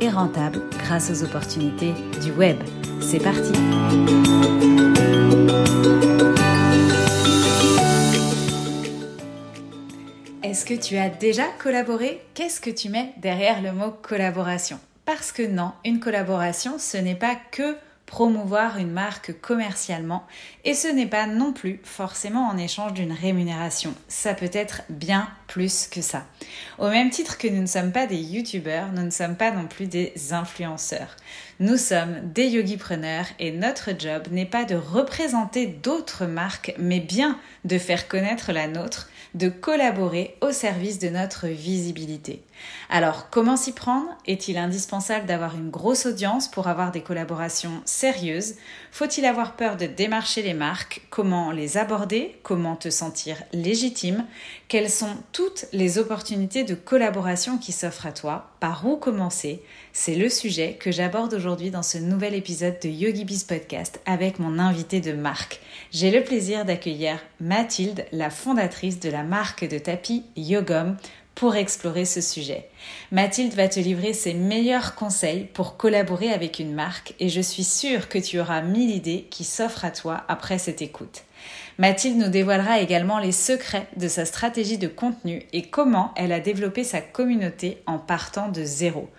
et rentable grâce aux opportunités du web. C'est parti. Est-ce que tu as déjà collaboré? Qu'est-ce que tu mets derrière le mot collaboration? Parce que non, une collaboration, ce n'est pas que promouvoir une marque commercialement et ce n'est pas non plus forcément en échange d'une rémunération. Ça peut être bien plus que ça. Au même titre que nous ne sommes pas des youtubeurs, nous ne sommes pas non plus des influenceurs. Nous sommes des yogipreneurs et notre job n'est pas de représenter d'autres marques mais bien de faire connaître la nôtre de collaborer au service de notre visibilité. Alors, comment s'y prendre? Est-il indispensable d'avoir une grosse audience pour avoir des collaborations sérieuses? Faut-il avoir peur de démarcher les marques? Comment les aborder? Comment te sentir légitime? Quelles sont toutes les opportunités de collaboration qui s'offrent à toi? Par où commencer? C'est le sujet que j'aborde aujourd'hui dans ce nouvel épisode de YogiBiz Podcast avec mon invité de marque. J'ai le plaisir d'accueillir Mathilde, la fondatrice de la marque de tapis Yogom pour explorer ce sujet. Mathilde va te livrer ses meilleurs conseils pour collaborer avec une marque et je suis sûre que tu auras mille idées qui s'offrent à toi après cette écoute. Mathilde nous dévoilera également les secrets de sa stratégie de contenu et comment elle a développé sa communauté en partant de zéro.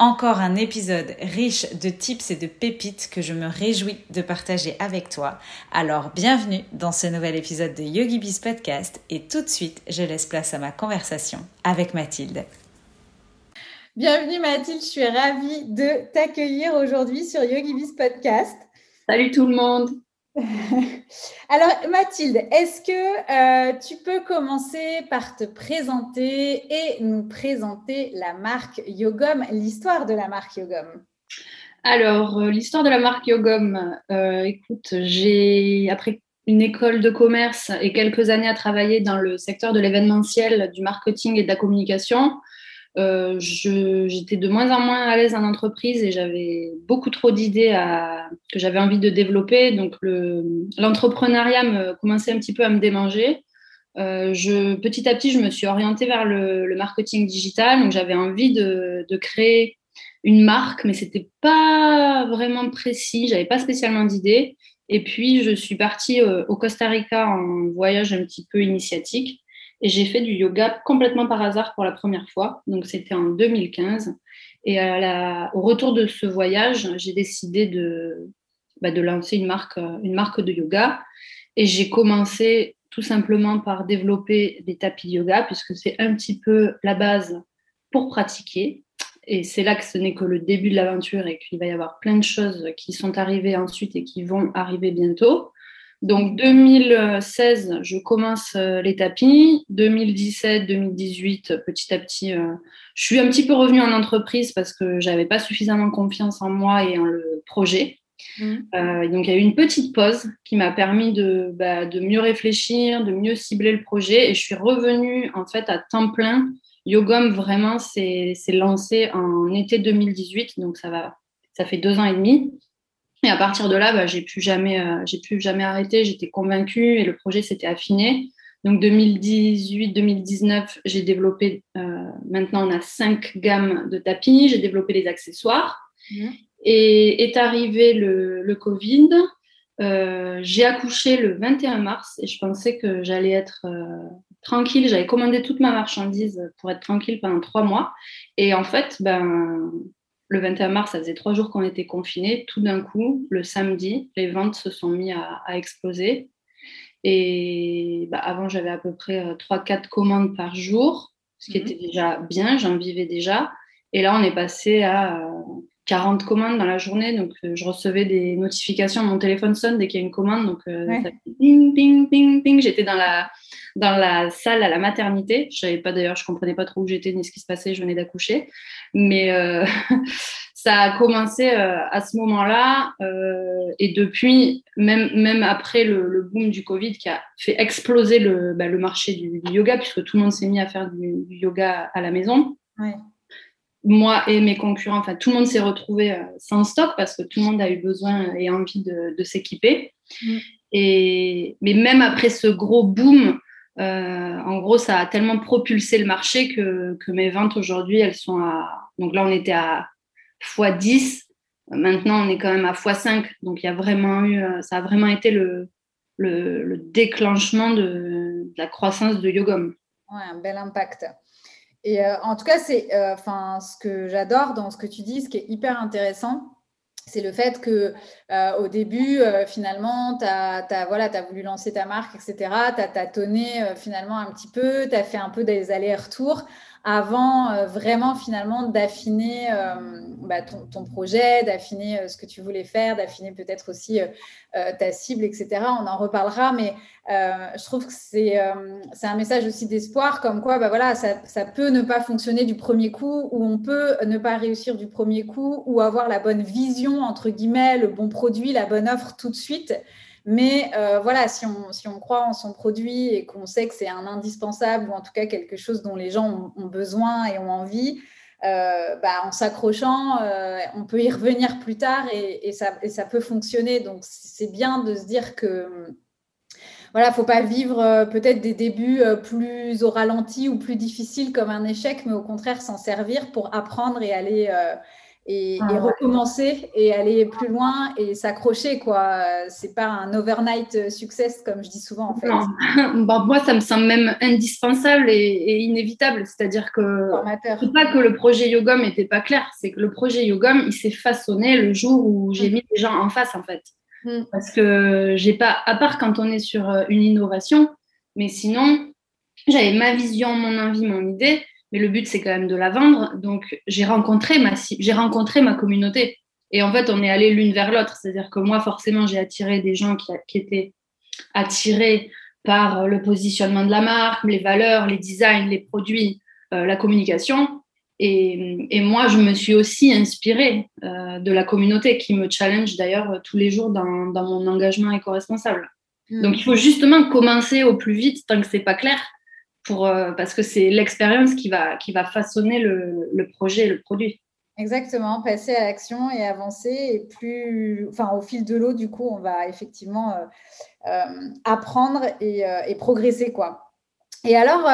Encore un épisode riche de tips et de pépites que je me réjouis de partager avec toi. Alors bienvenue dans ce nouvel épisode de YogiBiz Podcast et tout de suite je laisse place à ma conversation avec Mathilde. Bienvenue Mathilde, je suis ravie de t'accueillir aujourd'hui sur YogiBiz Podcast. Salut tout le monde. Alors Mathilde, est-ce que euh, tu peux commencer par te présenter et nous présenter la marque Yogom, l'histoire de la marque Yogom? Alors euh, l'histoire de la marque Yogom, euh, écoute, j'ai après une école de commerce et quelques années à travailler dans le secteur de l'événementiel, du marketing et de la communication. Euh, j'étais de moins en moins à l'aise en entreprise et j'avais beaucoup trop d'idées que j'avais envie de développer. Donc, l'entrepreneuriat me commençait un petit peu à me démanger. Euh, petit à petit, je me suis orientée vers le, marketing digital. Donc, j'avais envie de, de, créer une marque, mais c'était pas vraiment précis. J'avais pas spécialement d'idées. Et puis, je suis partie euh, au Costa Rica en voyage un petit peu initiatique. Et j'ai fait du yoga complètement par hasard pour la première fois. Donc, c'était en 2015. Et la, au retour de ce voyage, j'ai décidé de, bah, lancer une marque, une marque de yoga. Et j'ai commencé tout simplement par développer des tapis de yoga, puisque c'est un petit peu la base pour pratiquer. Et c'est là que ce n'est que le début de l'aventure et qu'il va y avoir plein de choses qui sont arrivées ensuite et qui vont arriver bientôt. Donc 2016, je commence euh, les tapis. 2017, 2018, petit à petit, euh, je suis un petit peu revenue en entreprise parce que j'avais pas suffisamment confiance en moi et en le projet. Mmh. Euh, donc il y a eu une petite pause qui m'a permis de, bah, de mieux réfléchir, de mieux cibler le projet et je suis revenue en fait à temps plein. Yogom vraiment s'est lancé en été 2018, donc ça va, ça fait deux ans et demi. Et à partir de là, bah, j'ai plus jamais, euh, j'ai plus jamais arrêté. J'étais convaincue et le projet s'était affiné. Donc 2018-2019, j'ai développé. Euh, maintenant, on a cinq gammes de tapis. J'ai développé les accessoires. Mmh. Et est arrivé le, le Covid. Euh, j'ai accouché le 21 mars et je pensais que j'allais être tranquille. J'avais commandé toute ma marchandise pour être tranquille pendant trois mois. Et en fait, ben, le 21 mars, ça faisait trois jours qu'on était confinés. Tout d'un coup, le samedi, les ventes se sont mis à, exploser. Et bah, avant, j'avais à peu près 3-4 euh, commandes par jour, ce qui mhm. était déjà bien, j'en vivais déjà. Et là, on est passé à 40 euh, commandes dans la journée. Donc, euh, je recevais des notifications. Mon téléphone sonne dès qu'il y a une commande. Donc, ça ping, ping, ping, ping. J'étais dans la, dans la salle à la maternité. Je savais pas d'ailleurs, je comprenais pas trop où j'étais ni ce qui se passait. Je venais d'accoucher. Mais euh, ça a commencé à ce moment-là. et depuis, même, même après le, boom du Covid qui a fait exploser le, bah, le marché du, yoga, puisque tout le monde s'est mis à faire du, yoga à la maison. Moi et mes concurrents, enfin tout le monde s'est retrouvé sans stock parce que tout le monde a eu besoin et envie de, s'équiper. Mm. Et, mais même après ce gros boom, euh, en gros, ça a tellement propulsé le marché que, que mes ventes aujourd'hui, elles sont à. Donc là, on était à x10. Maintenant, on est quand même à x5. Donc, il y a vraiment eu, euh, ça a vraiment été le, le, déclenchement de, la croissance de Yogom. Ouais, un bel impact. Et euh, en tout cas, c'est enfin ce que j'adore dans ce que tu dis, ce qui est hyper intéressant, c'est le fait que euh, au début, euh, finalement, tu as, voilà, as voulu lancer ta marque, etc. Tu as tâtonné euh, finalement un petit peu, tu as fait un peu des allers-retours avant euh, vraiment finalement d'affiner euh, bah, ton, projet, d'affiner euh, ce que tu voulais faire, d'affiner peut-être aussi ta cible, etc. On en reparlera, mais je trouve que c'est un message aussi d'espoir, comme quoi bah, voilà, ça, ça, peut ne pas fonctionner du premier coup, ou on peut ne pas réussir du premier coup, ou avoir la bonne vision, entre guillemets, le bon produit, la bonne offre tout de suite. Mais euh, voilà, si on, croit en son produit et qu'on sait que c'est un indispensable ou en tout cas quelque chose dont les gens ont, besoin et ont envie, euh, bah, en s'accrochant, euh, on peut y revenir plus tard et, ça, et peut fonctionner. Donc c'est bien de se dire que voilà, faut pas vivre peut-être des débuts plus au ralenti ou plus difficiles comme un échec, mais au contraire s'en servir pour apprendre et aller et, ah recommencer et aller plus loin et s'accrocher quoi. C'est pas un overnight success comme je dis souvent en fait. Bah, moi ça me semble même indispensable et, inévitable. C'est-à-dire que c'est pas que le projet Yogom n'était pas clair c'est que le projet Yogom il s'est façonné le jour où j'ai mm. mis les gens en face en fait. Mm. parce que j'ai pas à part quand on est sur euh, une innovation mais sinon j'avais ma vision mon envie mon idée mais le but, c'est quand même de la vendre. Donc, j'ai rencontré ma, j'ai rencontré ma communauté. Et en fait, on est allé l'une vers l'autre. C'est-à-dire que moi, forcément, j'ai attiré des gens qui, qui, étaient attirés par le positionnement de la marque, les valeurs, les designs, les produits, euh, la communication. Et, et, moi, je me suis aussi inspirée euh, de la communauté qui me challenge d'ailleurs tous les jours dans, dans mon engagement éco-responsable. Hmm. Donc, il faut justement commencer au plus vite tant que c'est pas clair euh, parce que c'est l'expérience qui va, qui va façonner le, projet le produit. Exactement, passer à l'action et avancer. Et plus, enfin, au fil de l'eau, du coup, on va effectivement euh, euh, apprendre et, et, progresser, quoi. Et alors,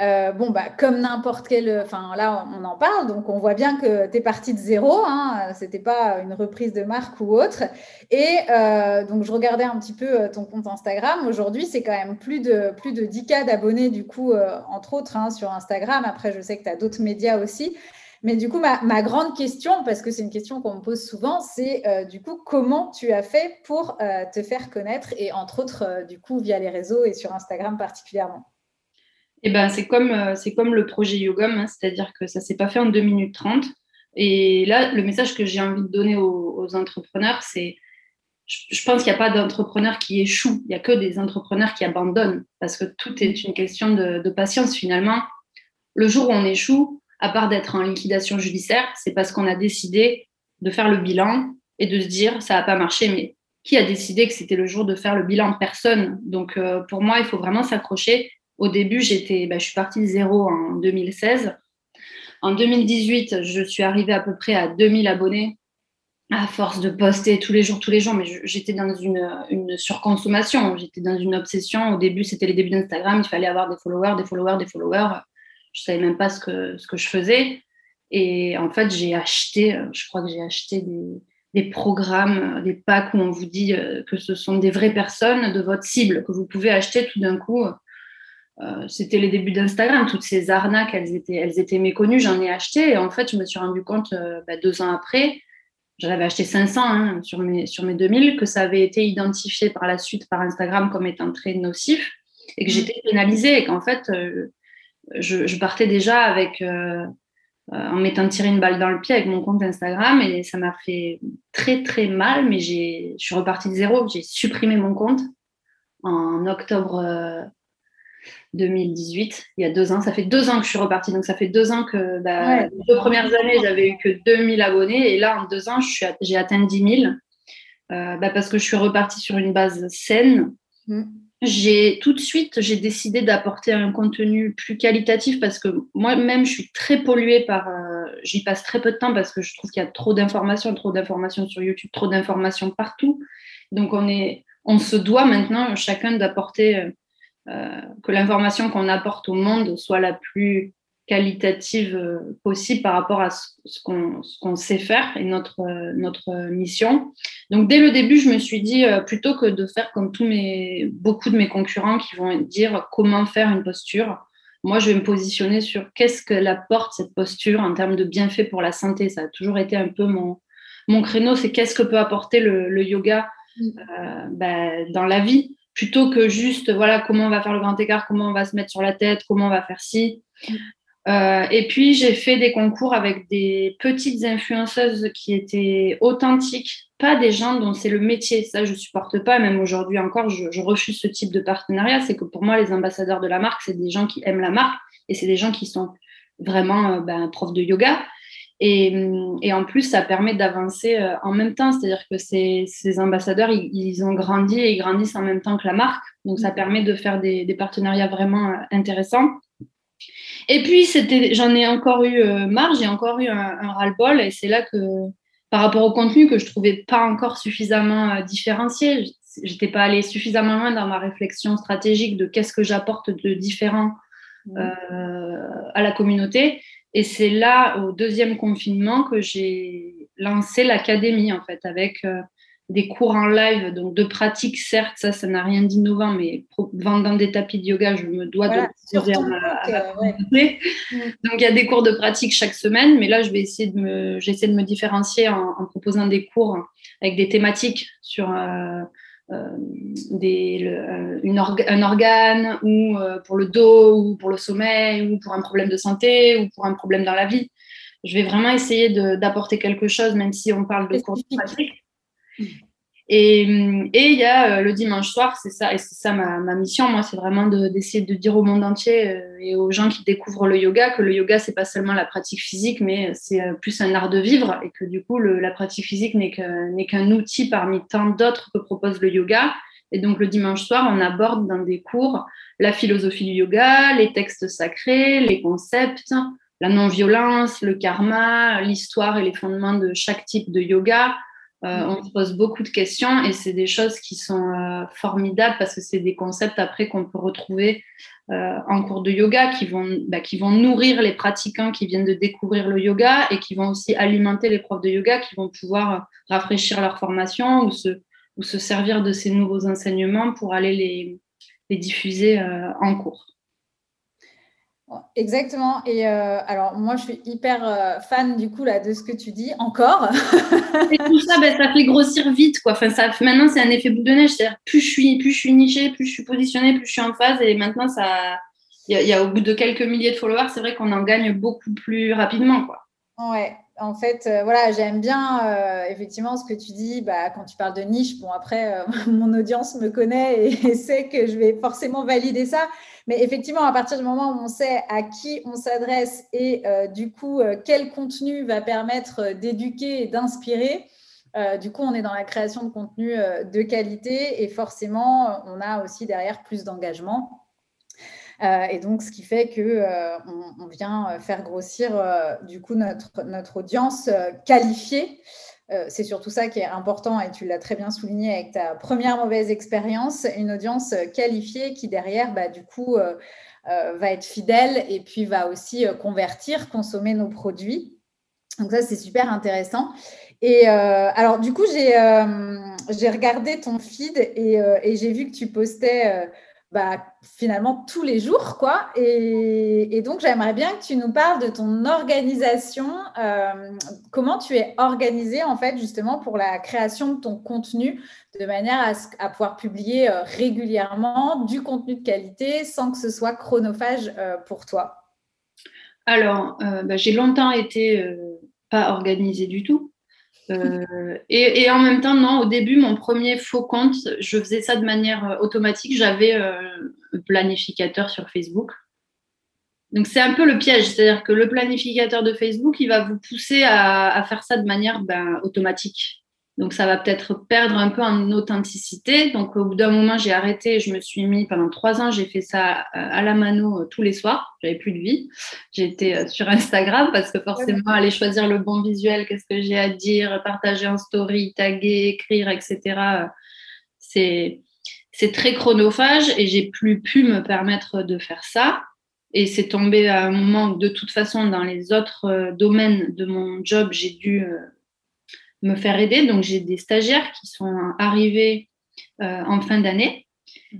euh, bon, bah, comme n'importe quel. Enfin, là, on en parle, donc on voit bien que tu es parti de zéro. Hein, Ce n'était pas une reprise de marque ou autre. Et euh, donc, je regardais un petit peu euh, ton compte Instagram. Aujourd'hui, c'est quand même plus de, plus de 10K d'abonnés, du coup, entre autres, hein, sur Instagram. Après, je sais que tu as d'autres médias aussi. Mais du coup, ma, ma grande question, parce que c'est une question qu'on me pose souvent, c'est du coup, comment tu as fait pour te faire connaître et entre autres, du coup, via les réseaux et sur Instagram particulièrement? Eh ben, c'est comme, euh, comme le projet Yogom, hein, c'est-à-dire que ça ne s'est pas fait en 2 minutes 30. Et là, le message que j'ai envie de donner aux, entrepreneurs, c'est je, pense qu'il n'y a pas d'entrepreneur qui échoue, il n'y a que des entrepreneurs qui abandonnent, parce que tout est une question de, patience finalement. Le jour où on échoue, à part d'être en liquidation judiciaire, c'est parce qu'on a décidé de faire le bilan et de se dire ça n'a pas marché, mais qui a décidé que c'était le jour de faire le bilan? Personne. Donc euh, pour moi, il faut vraiment s'accrocher au début, j'étais, bah, je suis partie de zéro en 2016. En 2018, je suis arrivée à peu près à 2000 abonnés à force de poster tous les jours, tous les jours, mais j'étais dans une, surconsommation, j'étais dans une obsession. Au début, c'était les débuts d'Instagram, il fallait avoir des followers, des followers, des followers. Je savais même pas ce que, ce que je faisais. Et en fait, j'ai acheté, je crois que j'ai acheté des, des, programmes, des packs où on vous dit euh, que ce sont des vraies personnes de votre cible, que vous pouvez acheter tout d'un coup euh, c'était les débuts d'Instagram, toutes ces arnaques, elles étaient, elles étaient méconnues, j'en ai acheté et en fait, je me suis rendu compte euh, bah, deux ans après, j'en avais acheté 500 hein, sur, mes, sur mes 2000, que ça avait été identifié par la suite par Instagram comme étant très nocif et que mmh. j'étais pénalisée et qu'en fait, euh, je, partais déjà avec, en m'étant tiré une balle dans le pied avec mon compte Instagram et ça m'a fait très très mal, mais je suis repartie de zéro, j'ai supprimé mon compte en octobre 2018, il y a deux ans. Ça fait deux ans que je suis repartie. Donc, ça fait deux ans que bah, les deux premières années, j'avais eu que 2000 abonnés. Et là, en deux ans, j'ai atteint 10 000 euh, bah, parce que je suis repartie sur une base saine. Mm. J'ai tout de suite, j'ai décidé d'apporter un contenu plus qualitatif parce que moi-même, je suis très polluée par. Euh, j'y passe très peu de temps parce que je trouve qu'il y a trop d'informations, trop d'informations sur YouTube, trop d'informations partout. Donc, on, est, on se doit maintenant chacun d'apporter euh, que l'information qu'on apporte au monde soit la plus qualitative euh, possible par rapport à ce qu'on sait faire et notre, euh, notre mission. Donc dès le début, je me suis dit, plutôt que de faire comme tous mes, beaucoup de mes concurrents qui vont dire comment faire une posture, moi je vais me positionner sur qu'est-ce que apporte cette posture en termes de bienfaits pour la santé. Ça a toujours été un peu mon, mon créneau, c'est qu'est-ce que peut apporter le, yoga mmh. ben, dans la vie plutôt que juste voilà comment on va faire le grand écart, comment on va se mettre sur la tête, comment on va faire ci. Euh, et puis j'ai fait des concours avec des petites influenceuses qui étaient authentiques, pas des gens dont c'est le métier. Ça, je supporte pas. Même aujourd'hui encore, je, refuse ce type de partenariat. C'est que pour moi, les ambassadeurs de la marque, c'est des gens qui aiment la marque et c'est des gens qui sont vraiment euh, ben, profs de yoga. Et, et, en plus, ça permet d'avancer euh, en même temps. C'est-à-dire que ces, ces ambassadeurs, ils, ont grandi et ils grandissent en même temps que la marque. Donc, ça permet de faire des, des partenariats vraiment euh, intéressants. Et puis, j'en ai encore eu euh, marre, j'ai encore eu un, un ras-le-bol. Et c'est là que, par rapport au contenu que je trouvais pas encore suffisamment différencié, j'étais pas allée suffisamment loin dans ma réflexion stratégique de qu'est-ce que j'apporte de différent euh, à la communauté. Et c'est là, au deuxième confinement, que j'ai lancé l'académie, en fait, avec euh, des cours en live, donc de pratique, certes, ça, ça n'a rien d'innovant, mais vendant des tapis de yoga, je me dois de proposer à, mm. Donc, il y a des cours de pratique chaque semaine, mais là, je vais essayer de me, j'essaie de me différencier en, proposant des cours avec des thématiques sur... Euh, des, euh, une un organe ou euh, pour le dos ou pour le sommeil ou pour un problème de santé ou pour un problème dans la vie. Je vais vraiment essayer d'apporter quelque chose, même si on parle de cours pratique. Et il y a euh, le dimanche soir, c'est ça, et c'est ça ma, ma, mission, moi, c'est vraiment d'essayer de, dire au monde entier euh, et aux gens qui découvrent le yoga que le yoga, c'est pas seulement la pratique physique, mais c'est euh, plus un art de vivre et que du coup, le, la pratique physique n'est qu'un outil parmi tant d'autres que propose le yoga. Et donc, le dimanche soir, on aborde dans des cours la philosophie du yoga, les textes sacrés, les concepts, la non-violence, le karma, l'histoire et les fondements de chaque type de yoga, euh, on se pose beaucoup de questions et c'est des choses qui sont euh, formidables parce que c'est des concepts après qu'on peut retrouver euh, en cours de yoga qui vont, bah, qui vont nourrir les pratiquants qui viennent de découvrir le yoga et qui vont aussi alimenter les profs de yoga qui vont pouvoir rafraîchir leur formation ou se, ou se servir de ces nouveaux enseignements pour aller les, les diffuser en cours. Exactement. Et euh, alors, moi, je suis hyper euh, fan du coup là de ce que tu dis encore. et tout ça, ben, ça fait grossir vite, quoi. Enfin, ça, maintenant, c'est un effet boule de neige. C'est-à-dire, plus je suis, plus je suis nichée, plus je suis positionnée, plus je suis en phase. Et maintenant, ça, il y, a au bout de quelques milliers de followers, c'est vrai qu'on en gagne beaucoup plus rapidement, quoi. Ouais, en fait, euh, voilà, j'aime bien effectivement ce que tu dis bah, quand tu parles de niche. Bon, après, mon audience me connaît et, sait que je vais forcément valider ça. Mais effectivement, à partir du moment où on sait à qui on s'adresse et du coup, quel contenu va permettre d'éduquer et d'inspirer, du coup, on est dans la création de contenu de qualité et forcément, on a aussi derrière plus d'engagement. Euh, et donc, ce qui fait que euh, on, vient euh, faire grossir du coup notre audience qualifiée. C'est surtout ça qui est important et tu l'as très bien souligné avec ta première mauvaise expérience, une audience qualifiée qui derrière, bah, du coup, va être fidèle et puis va aussi convertir, consommer nos produits. Donc ça, c'est super intéressant. Et alors, du coup, j'ai regardé ton feed et j'ai vu que tu postais bah, finalement tous les jours, quoi. Et, donc, j'aimerais bien que tu nous parles de ton organisation, euh, comment tu es organisé en fait justement pour la création de ton contenu, de manière à, pouvoir publier euh, régulièrement du contenu de qualité sans que ce soit chronophage euh, pour toi? Alors, bah, j'ai longtemps été pas organisée du tout. Euh, et, en même temps, non, au début, mon premier faux compte, je faisais ça de manière euh, automatique. J'avais euh, planificateur sur Facebook. Donc c'est un peu le piège, c'est-à-dire que le planificateur de Facebook, il va vous pousser à, faire ça de manière ben, automatique. Donc ça va peut-être perdre un peu en authenticité. Donc au bout d'un moment, j'ai arrêté, je me suis mis pendant trois ans, j'ai fait ça euh, à la mano euh, tous les soirs. J'avais plus de vie. J'étais euh, sur Instagram parce que forcément, aller choisir le bon visuel, qu'est-ce que j'ai à dire, partager en story, taguer, écrire, etc. C'est c'est très chronophage et j'ai plus pu me permettre de faire ça. Et c'est tombé à un moment où, de toute façon, dans les autres domaines de mon job, j'ai dû me faire aider. Donc, j'ai des stagiaires qui sont arrivés euh, en fin d'année,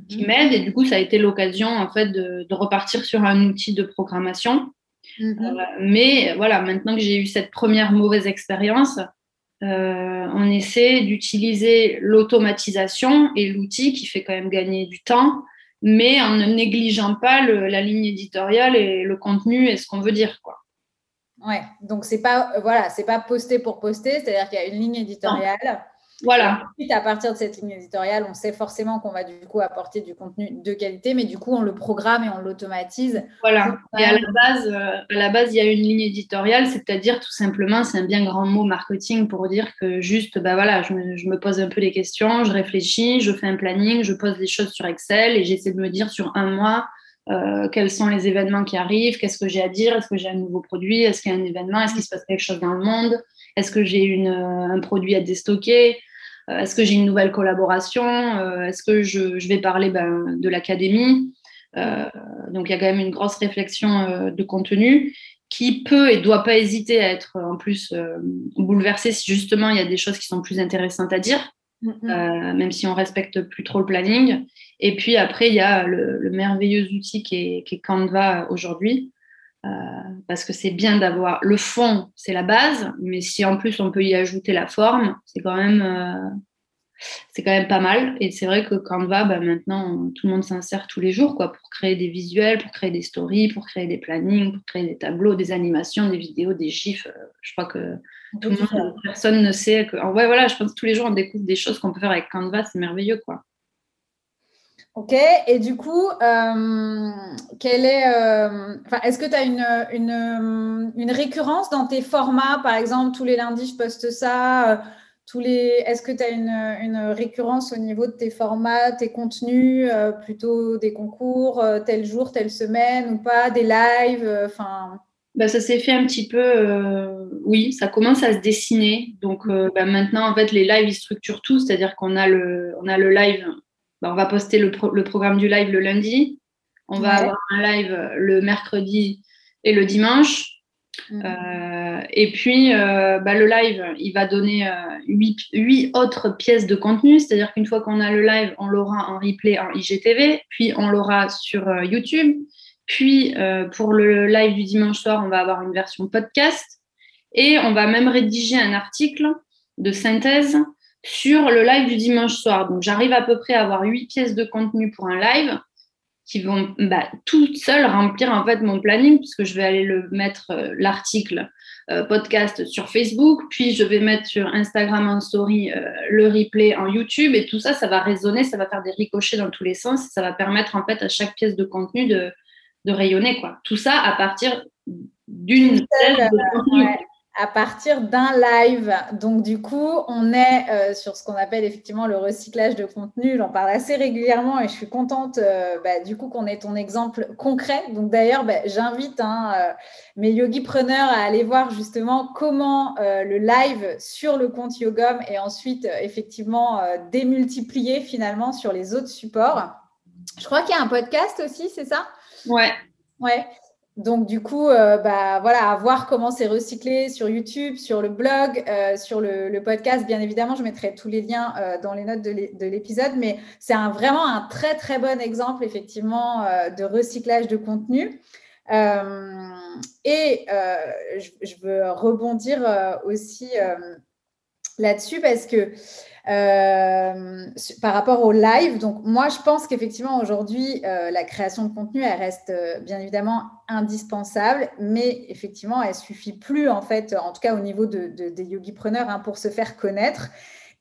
qui mhm. m'aident. Et du coup, ça a été l'occasion, en fait, de, repartir sur un outil de programmation. Mhm. mais voilà, maintenant que j'ai eu cette première mauvaise expérience, on essaie d'utiliser l'automatisation et l'outil qui fait quand même gagner du temps mais en ne négligeant pas la ligne éditoriale et le contenu et ce qu'on veut dire. Quoi. Ouais, donc c'est pas euh, voilà, c'est pas poster pour poster, c'est-à-dire qu'il y a une ligne éditoriale. Voilà. Et à partir de cette ligne éditoriale, on sait forcément qu'on va du coup apporter du contenu de qualité, mais du coup, on le programme et on l'automatise. Voilà. Et à la base, euh, à la base, il y a une ligne éditoriale, c'est-à-dire tout simplement, c'est un bien grand mot marketing pour dire que juste, bah voilà, je me, je me, pose un peu des questions, je réfléchis, je fais un planning, je pose des choses sur Excel et j'essaie de me dire sur un mois. Euh, quels sont les événements qui arrivent, qu'est-ce que j'ai à dire, est-ce que j'ai un nouveau produit, est-ce qu'il y a un événement, est-ce qu'il se passe quelque chose dans le monde, est-ce que j'ai une, un produit à déstocker, euh, est-ce que j'ai une nouvelle collaboration? Euh, Est-ce que je, vais parler ben, de l'académie? Euh, Donc il y a quand même une grosse réflexion de contenu qui peut et doit pas hésiter à être en plus bouleversé si justement il y a des choses qui sont plus intéressantes à dire, mm-hmm. même si on respecte plus trop le planning. Et puis après, il y a le, merveilleux outil qui est, Canva aujourd'hui, parce que c'est bien d'avoir le fond, c'est la base, mais si en plus on peut y ajouter la forme, c'est quand même, euh, c'est quand même pas mal. Et c'est vrai que Canva, bah, maintenant, tout le monde s'insère tous les jours quoi, pour créer des visuels, pour créer des stories, pour créer des plannings, pour créer des tableaux, des animations, des vidéos, des gifs. Euh, je crois que tout le monde, personne ne sait que. En vrai, voilà, je pense que tous les jours on découvre des choses qu'on peut faire avec Canva, c'est merveilleux quoi. Ok, et du coup, euh, quelle est, euh, est-ce que tu as une, une, une, récurrence dans tes formats? Par exemple, tous les lundis, je poste ça. Euh, tous les, est-ce que tu as une, une, récurrence au niveau de tes formats, tes contenus, plutôt des concours, tel jour, telle semaine ou pas, des lives enfin... Bah, ça s'est fait un petit peu, oui, ça commence à se dessiner. Donc bah, maintenant, en fait, les lives, ils structurent tout, c'est-à-dire qu'on a le, on a le live bah, on va poster le, programme du live le lundi. On va avoir un live le mercredi et le dimanche. Euh, et puis, euh, bah, le live, il va donner euh, huit, autres pièces de contenu. C'est-à-dire qu'une fois qu'on a le live, on l'aura en replay en IGTV, puis on l'aura sur YouTube. Puis, pour le live du dimanche soir, on va avoir une version podcast. Et on va même rédiger un article de synthèse sur le live du dimanche soir. Donc, j'arrive à peu près à avoir huit pièces de contenu pour un live qui vont bah, toutes seules remplir en fait mon planning puisque je vais aller le mettre euh, l'article euh, podcast sur Facebook, puis je vais mettre sur Instagram en story euh, le replay en YouTube et tout ça, ça va résonner, ça va faire des ricochets dans tous les sens, ça va permettre en fait à chaque pièce de contenu de, de rayonner quoi. Tout ça à partir d'une pièce de contenu à partir d'un live. Donc, du coup, on est euh, sur ce qu'on appelle effectivement le recyclage de contenu. J'en parle assez régulièrement et je suis contente euh, bah, du coup qu'on ait ton exemple concret. Donc, d'ailleurs, bah, j'invite hein, euh, mes yogi-preneurs à aller voir justement comment le live sur le compte Yogom est ensuite effectivement démultiplié finalement sur les autres supports. Je crois qu'il y a un podcast aussi, c'est ça? Ouais. Ouais. Donc, du coup, euh, bah, voilà, à voir comment c'est recyclé sur YouTube, sur le blog, euh, sur le, podcast. Bien évidemment, je mettrai tous les liens euh, dans les notes de l'épisode, mais c'est vraiment un très, très bon exemple, effectivement, de recyclage de contenu. et je, veux rebondir aussi là-dessus parce que euh, par rapport au live, donc moi je pense qu'effectivement aujourd'hui euh, la création de contenu elle reste euh, bien évidemment indispensable, mais effectivement elle suffit plus en fait, en tout cas au niveau de, des yogi preneurs hein, pour se faire connaître.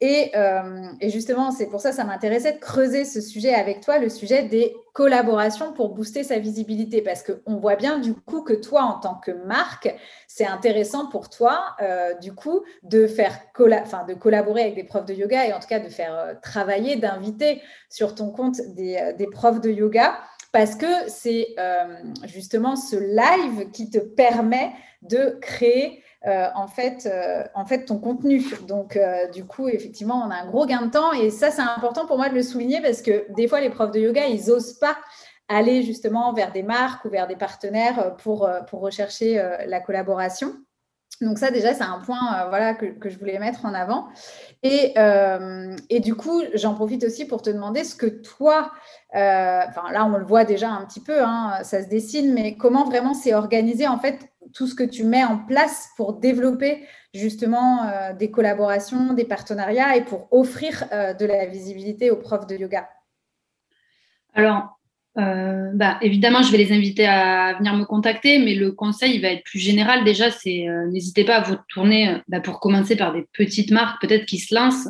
Et, euh, et justement, c'est pour ça que ça m'intéressait de creuser ce sujet avec toi, le sujet des collaborations pour booster sa visibilité. Parce qu'on voit bien du coup que toi, en tant que marque, c'est intéressant pour toi, euh, du coup, de faire enfin, de collaborer avec des profs de yoga et en tout cas de faire euh, travailler, d'inviter sur ton compte des, des profs de yoga parce que c'est justement ce live qui te permet de créer en, fait, euh, en fait ton contenu. Donc, euh, du coup, effectivement, on a un gros gain de temps. Et ça, c'est important pour moi de le souligner parce que des fois, les profs de yoga, ils n'osent pas aller justement vers des marques ou vers des partenaires pour, pour rechercher la collaboration. Donc ça déjà c'est un point voilà que, que, je voulais mettre en avant et, et du coup j'en profite aussi pour te demander ce que toi enfin là on le voit déjà un petit peu hein, ça se dessine mais comment vraiment c'est organisé en fait tout ce que tu mets en place pour développer justement euh, des collaborations, des partenariats et pour offrir euh, de la visibilité aux profs de yoga Alors, euh, bah, évidemment, je vais les inviter à venir me contacter, mais le conseil va être plus général. Déjà, c'est n'hésitez pas à vous tourner bah, pour commencer par des petites marques peut-être qui se lancent,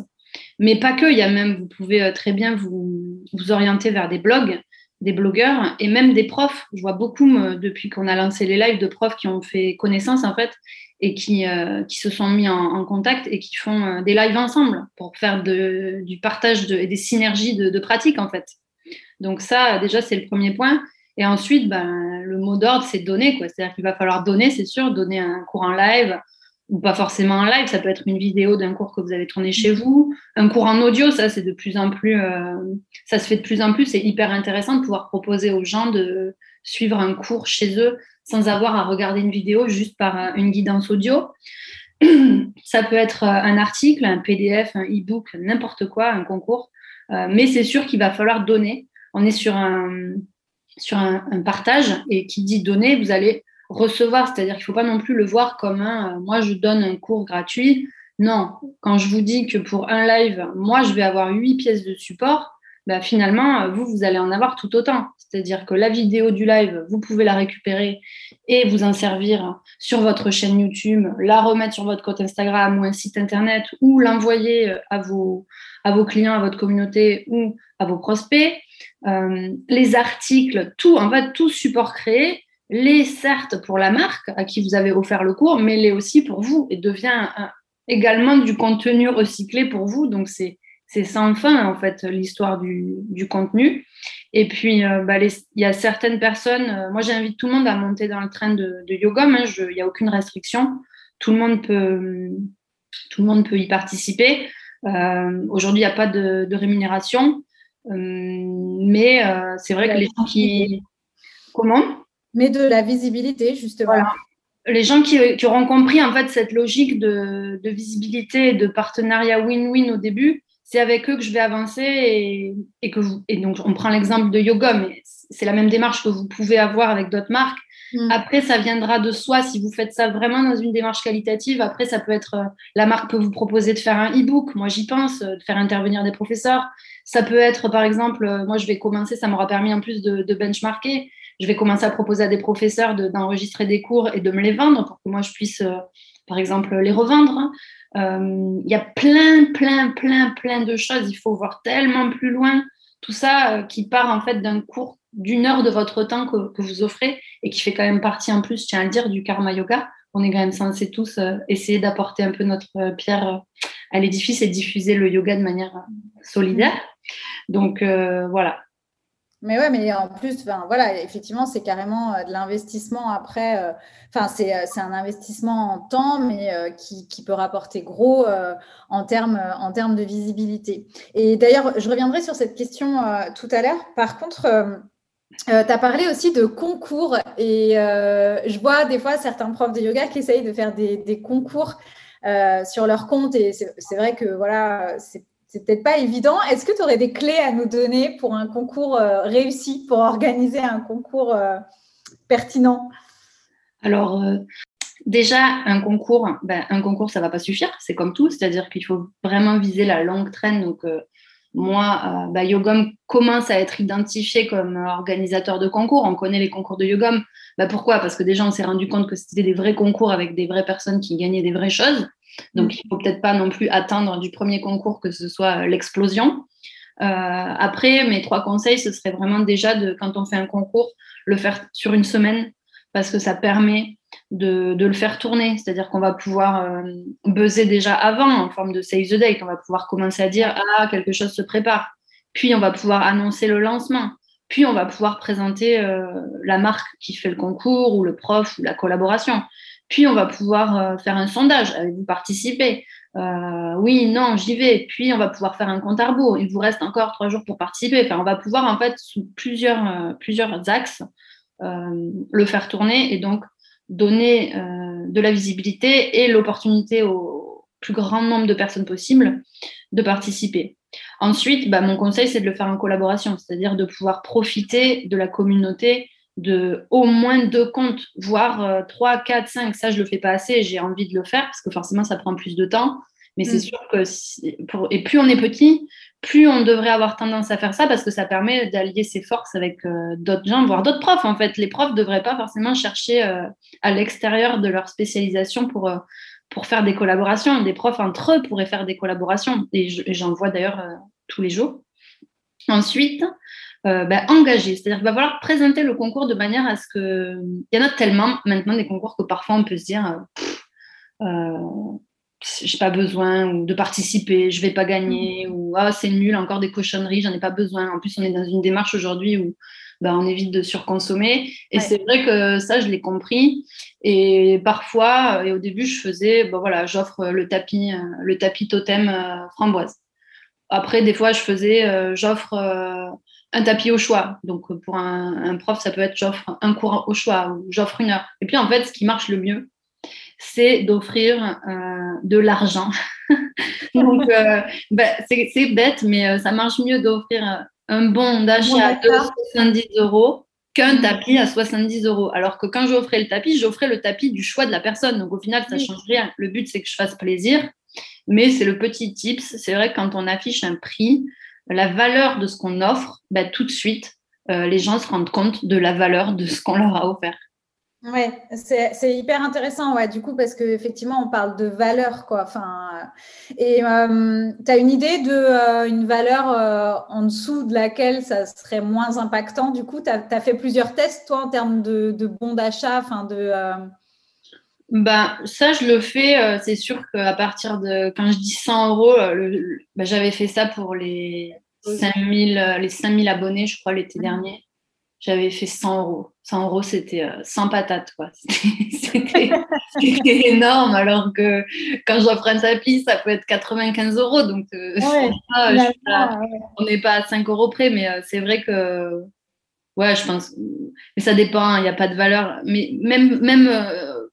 mais pas que. Il y a même, vous pouvez très bien vous, vous orienter vers des blogs des blogueurs et même des profs. Je vois beaucoup, depuis qu'on a lancé les lives, de profs qui ont fait connaissance en fait et qui, euh, qui se sont mis en, contact et qui font euh, des lives ensemble pour faire du partage et des synergies de, de pratiques en fait. Donc ça, déjà, c'est le premier point. Et ensuite, ben, le mot d'ordre, c'est donner. C'est-à-dire qu'il va falloir donner, c'est sûr, donner un cours en live, ou pas forcément en live, ça peut être une vidéo d'un cours que vous avez tourné chez vous, un cours en audio, ça c'est de plus en plus, euh, ça se fait de plus en plus, c'est hyper intéressant de pouvoir proposer aux gens de suivre un cours chez eux sans avoir à regarder une vidéo juste par euh, une guidance audio. ça peut être euh, un article, un PDF, un e-book, n'importe quoi, un concours, mais c'est sûr qu'il va falloir donner. On est sur un, sur un, un partage et qui dit donner, vous allez recevoir, c'est-à-dire qu'il ne faut pas non plus le voir comme un euh, moi je donne un cours gratuit. Non, quand je vous dis que pour un live, moi je vais avoir huit pièces de support, bah, finalement, euh, vous, vous allez en avoir tout autant. C'est-à-dire que la vidéo du live, vous pouvez la récupérer et vous en servir sur votre chaîne YouTube, la remettre sur votre compte Instagram ou un site internet ou l'envoyer euh, à vos, à vos clients, à votre communauté ou à vos prospects. les articles, tout, en fait, tout support créé, les certes pour la marque à qui vous avez offert le cours, mais les aussi pour vous et devient également du contenu recyclé pour vous. Donc c'est sans fin en fait l'histoire du, contenu. Et puis euh, bah, il y a certaines personnes, euh, moi j'invite tout le monde à monter dans le train de, yoga, hein, il n'y a aucune restriction, tout le monde peut, tout le monde peut y participer. Euh, aujourd'hui il n'y a pas de, de rémunération, mais c'est vrai que les gens qui... Comment? Mais de la visibilité, justement. Les gens qui, auront compris en fait cette logique de, visibilité et de partenariat win-win au début, c'est avec eux que je vais avancer et, et que vous, et donc on prend l'exemple de yoga, mais c'est la même démarche que vous pouvez avoir avec d'autres marques. Mm. Après, ça viendra de soi si vous faites ça vraiment dans une démarche qualitative. Après, ça peut être euh, la marque peut vous proposer de faire un e-book. Moi, j'y pense, euh, de faire intervenir des professeurs. Ça peut être, par exemple, euh, moi, je vais commencer, ça m'aura permis en plus de, de benchmarker je vais commencer à proposer à des professeurs d'enregistrer des cours et de me les vendre pour que moi je puisse, euh, par exemple, les revendre. Hein. Euh, il y a plein, plein, plein, plein de choses. Il faut voir tellement plus loin. Tout ça euh, qui part en fait d'un cours d'une heure de votre temps que, vous offrez et qui fait quand même partie en plus, je tiens à le dire, du karma yoga. On est quand même censé tous essayer d'apporter un peu notre pierre à l'édifice et diffuser le yoga de manière solidaire. Donc voilà, mais ouais, mais en plus, voilà, effectivement, c'est carrément euh, de l'investissement après. Euh, enfin, euh, c'est un investissement en temps, mais qui, qui, peut rapporter gros en termes en termes de visibilité. Et d'ailleurs, je reviendrai sur cette question tout à l'heure. Par contre, tu as parlé aussi de concours et je vois des fois certains profs de yoga qui essayent de faire des, des concours sur leur compte et c'est vrai que voilà, c'est c'est peut-être pas évident. Est-ce que tu aurais des clés à nous donner pour un concours euh, réussi, pour organiser un concours euh, pertinent? Alors, euh, déjà, un concours, ben, un concours, ça va pas suffire. C'est comme tout, c'est-à-dire qu'il faut vraiment viser la longue traîne. Donc, moi, Yogom commence à être identifié comme organisateur de concours. On connaît les concours de Yogom. Bah, pourquoi? Parce que déjà, on s'est rendu compte que c'était des vrais concours avec des vraies personnes qui gagnaient des vraies choses. Donc, il ne faut peut-être pas non plus attendre du premier concours que ce soit l'explosion. Euh, après, mes trois conseils, ce serait vraiment déjà de, quand on fait un concours, le faire sur une semaine parce que ça permet de, le faire tourner. C'est-à-dire qu'on va pouvoir euh, buzzer déjà avant en forme de save the date. On va pouvoir commencer à dire Ah, quelque chose se prépare. Puis on va pouvoir annoncer le lancement. Puis on va pouvoir présenter euh, la marque qui fait le concours ou le prof ou la collaboration. Puis on va pouvoir euh, faire un sondage. Avez-vous participé Oui, non, j'y vais. Puis on va pouvoir faire un compte à rebours. Il vous reste encore trois jours pour participer. Enfin, on va pouvoir en fait sous plusieurs, plusieurs axes le faire tourner et donc donner euh, de la visibilité et l'opportunité au plus grand nombre de personnes possible de participer. Ensuite, bah, mon conseil, c'est de le faire en collaboration, c'est-à-dire de pouvoir profiter de la communauté de au moins deux comptes, voire euh, trois, quatre, cinq. Ça, je ne le fais pas assez, j'ai envie de le faire parce que forcément, ça prend plus de temps. Mais c'est mm. sûr que, pour, et plus on est petit, plus on devrait avoir tendance à faire ça parce que ça permet d'allier ses forces avec euh, d'autres gens, voire d'autres profs. En fait, les profs ne devraient pas forcément chercher euh, à l'extérieur de leur spécialisation pour, euh, pour faire des collaborations. Des profs entre eux pourraient faire des collaborations et j'en vois d'ailleurs tous les jours. Ensuite, ben, engager, c'est-à-dire qu'il va falloir présenter le concours de manière à ce que. Il y en a tellement maintenant des concours que parfois on peut se dire j'ai pas besoin ou de participer, je vais pas gagner mm. ou ah c'est nul, encore des cochonneries, j'en ai pas besoin. En plus, on est dans une démarche aujourd'hui où bah, on évite de surconsommer. Et c'est vrai que ça, je l'ai compris. Et parfois, et au début, je faisais, bah, voilà, j'offre le tapis, euh, le tapis totem euh, framboise. Après, des fois, je faisais, euh, j'offre un tapis au choix. Donc, pour un, un prof, ça peut être j'offre un cours au choix ou j'offre une heure. Et puis, en fait, ce qui marche le mieux, c'est d'offrir euh, de l'argent. Donc, euh, bah, c'est bête, mais euh, ça marche mieux d'offrir un bon d'achat de 70 euros qu'un tapis à 70 euros. Alors que quand j'offrais le tapis, j'offrais le tapis du choix de la personne. Donc au final, ça ne change rien. Le but, c'est que je fasse plaisir. Mais c'est le petit tips. C'est vrai que quand on affiche un prix, la valeur de ce qu'on offre, bah, tout de suite, les gens se rendent compte de la valeur de ce qu'on leur a offert. Ouais, c'est hyper intéressant, ouais, du coup, parce qu'effectivement, on parle de valeur, quoi. Enfin, et euh, tu as une idée de euh, une valeur euh, en dessous de laquelle ça serait moins impactant? Du coup, tu as, fait plusieurs tests, toi, en termes de, de bons d'achat, enfin, de. Ben, ça, je le fais. c'est sûr qu'à partir de. Quand je dis 100 euros, ben, j'avais fait ça pour les 5000, les 5000 abonnés, je crois, l'été mmh. dernier j'avais fait 100 euros. 100 euros, c'était euh, sans patate, quoi. C'était énorme, alors que quand j'offre un tapis, ça peut être 95 euros. Donc, euh, on n'est pas à 5 euros près, mais euh, c'est vrai que, ouais, je pense, mais ça dépend, hein, il n'y a pas de valeur. Mais même, même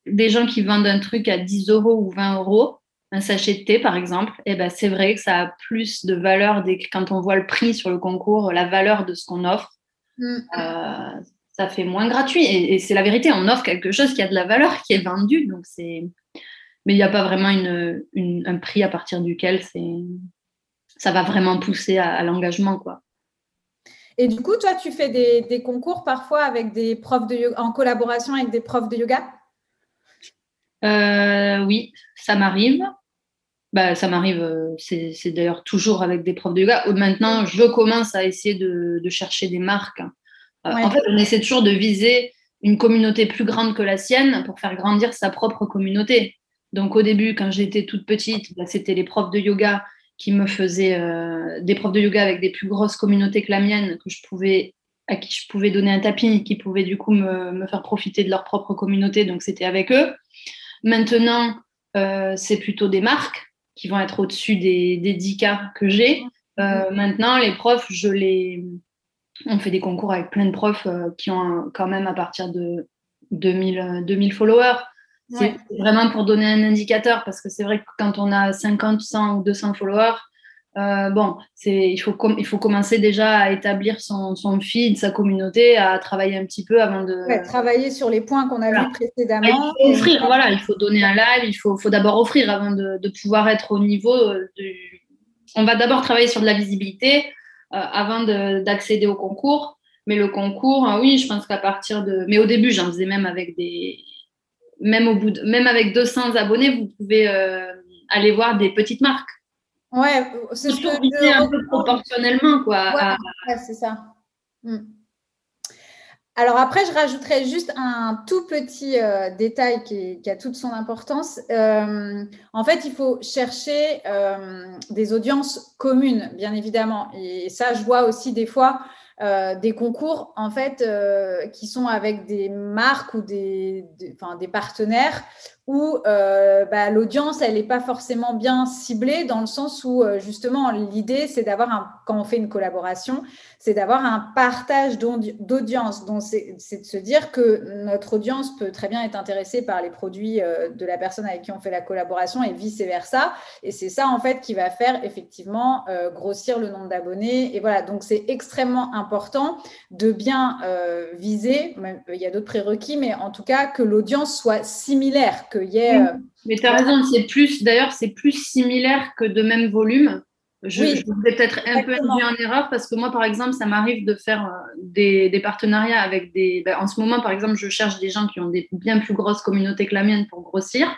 des gens qui vendent un truc à 10 euros ou 20 euros, un sachet de thé, par exemple, eh ben, c'est vrai que ça a plus de valeur dès que, quand on voit le prix sur le concours, la valeur de ce qu'on offre Mm. Euh, ça fait moins gratuit. Et, c'est la vérité, on offre quelque chose qui a de la valeur, qui est vendu. Donc c'est... Mais il n'y a pas vraiment une, un prix à partir duquel c'est... ça va vraiment pousser à, l'engagement. quoi. Et du coup, toi, tu fais des, concours parfois avec des profs de yoga, en collaboration avec des profs de yoga? Euh, Oui, ça m'arrive. Bah, ça m'arrive, euh, c'est, d'ailleurs toujours avec des profs de yoga. Maintenant, je commence à essayer de, chercher des marques. Euh, en fait, on essaie toujours de viser une communauté plus grande que la sienne pour faire grandir sa propre communauté. Donc au début, quand j'étais toute petite, bah, c'était les profs de yoga qui me faisaient euh, des profs de yoga avec des plus grosses communautés que la mienne, que je pouvais, à qui je pouvais donner un tapis, qui pouvaient du coup me, me faire profiter de leur propre communauté. Donc c'était avec eux. Maintenant, c'est plutôt des marques qui vont être au-dessus des, des 10 cas que j'ai. Euh, maintenant, les profs, je les... on fait des concours avec plein de profs euh, qui ont quand même à partir de 2000, 2000 followers. C'est vraiment pour donner un indicateur parce que c'est vrai que quand on a 50, 100 ou 200 followers, euh, bon, il faut, il faut commencer déjà à établir son, son, feed, sa communauté, à travailler un petit peu avant de. travailler sur les points qu'on a vus précédemment. Il faut offrir, voilà, il faut donner un live, il faut, faut d'abord offrir avant de, de, pouvoir être au niveau du, on va d'abord travailler sur de la visibilité avant d'accéder au concours. Mais le concours, oui, je pense qu'à partir de. Mais au début, j'en faisais même avec des. Même, au bout de... même avec 200 abonnés, vous pouvez aller voir des petites marques. Ouais, c'est ce que un peu proportionnellement, quoi. Ouais, c'est ça. Hmm. Alors après, je rajouterais juste un tout petit euh, détail qui, a toute son importance. Euh, en fait, il faut chercher euh, des audiences communes, bien évidemment. Et ça, je vois aussi des fois des concours, en fait, qui sont avec des marques ou des, enfin, des partenaires où euh, bah, l'audience, elle n'est pas forcément bien ciblée dans le sens où, euh, justement, l'idée, c'est d'avoir, un, quand on fait une collaboration, c'est d'avoir un partage d'audience. Donc, c'est de se dire que notre audience peut très bien être intéressée par les produits euh, de la personne avec qui on fait la collaboration et vice-versa. Et c'est ça, en fait, qui va faire effectivement grossir le nombre d'abonnés. Et voilà, donc c'est extrêmement important de bien viser, il y a d'autres prérequis, mais en tout cas, que l'audience soit similaire euh, mais tu as raison, c'est plus, d'ailleurs, c'est plus similaire que de même volume. Je, oui, vais peut-être un peu induit en erreur parce que moi, par exemple, ça m'arrive de faire euh, des, partenariats avec des. Ben, en ce moment, par exemple, je cherche des gens qui ont des bien plus grosses communautés que la mienne pour grossir.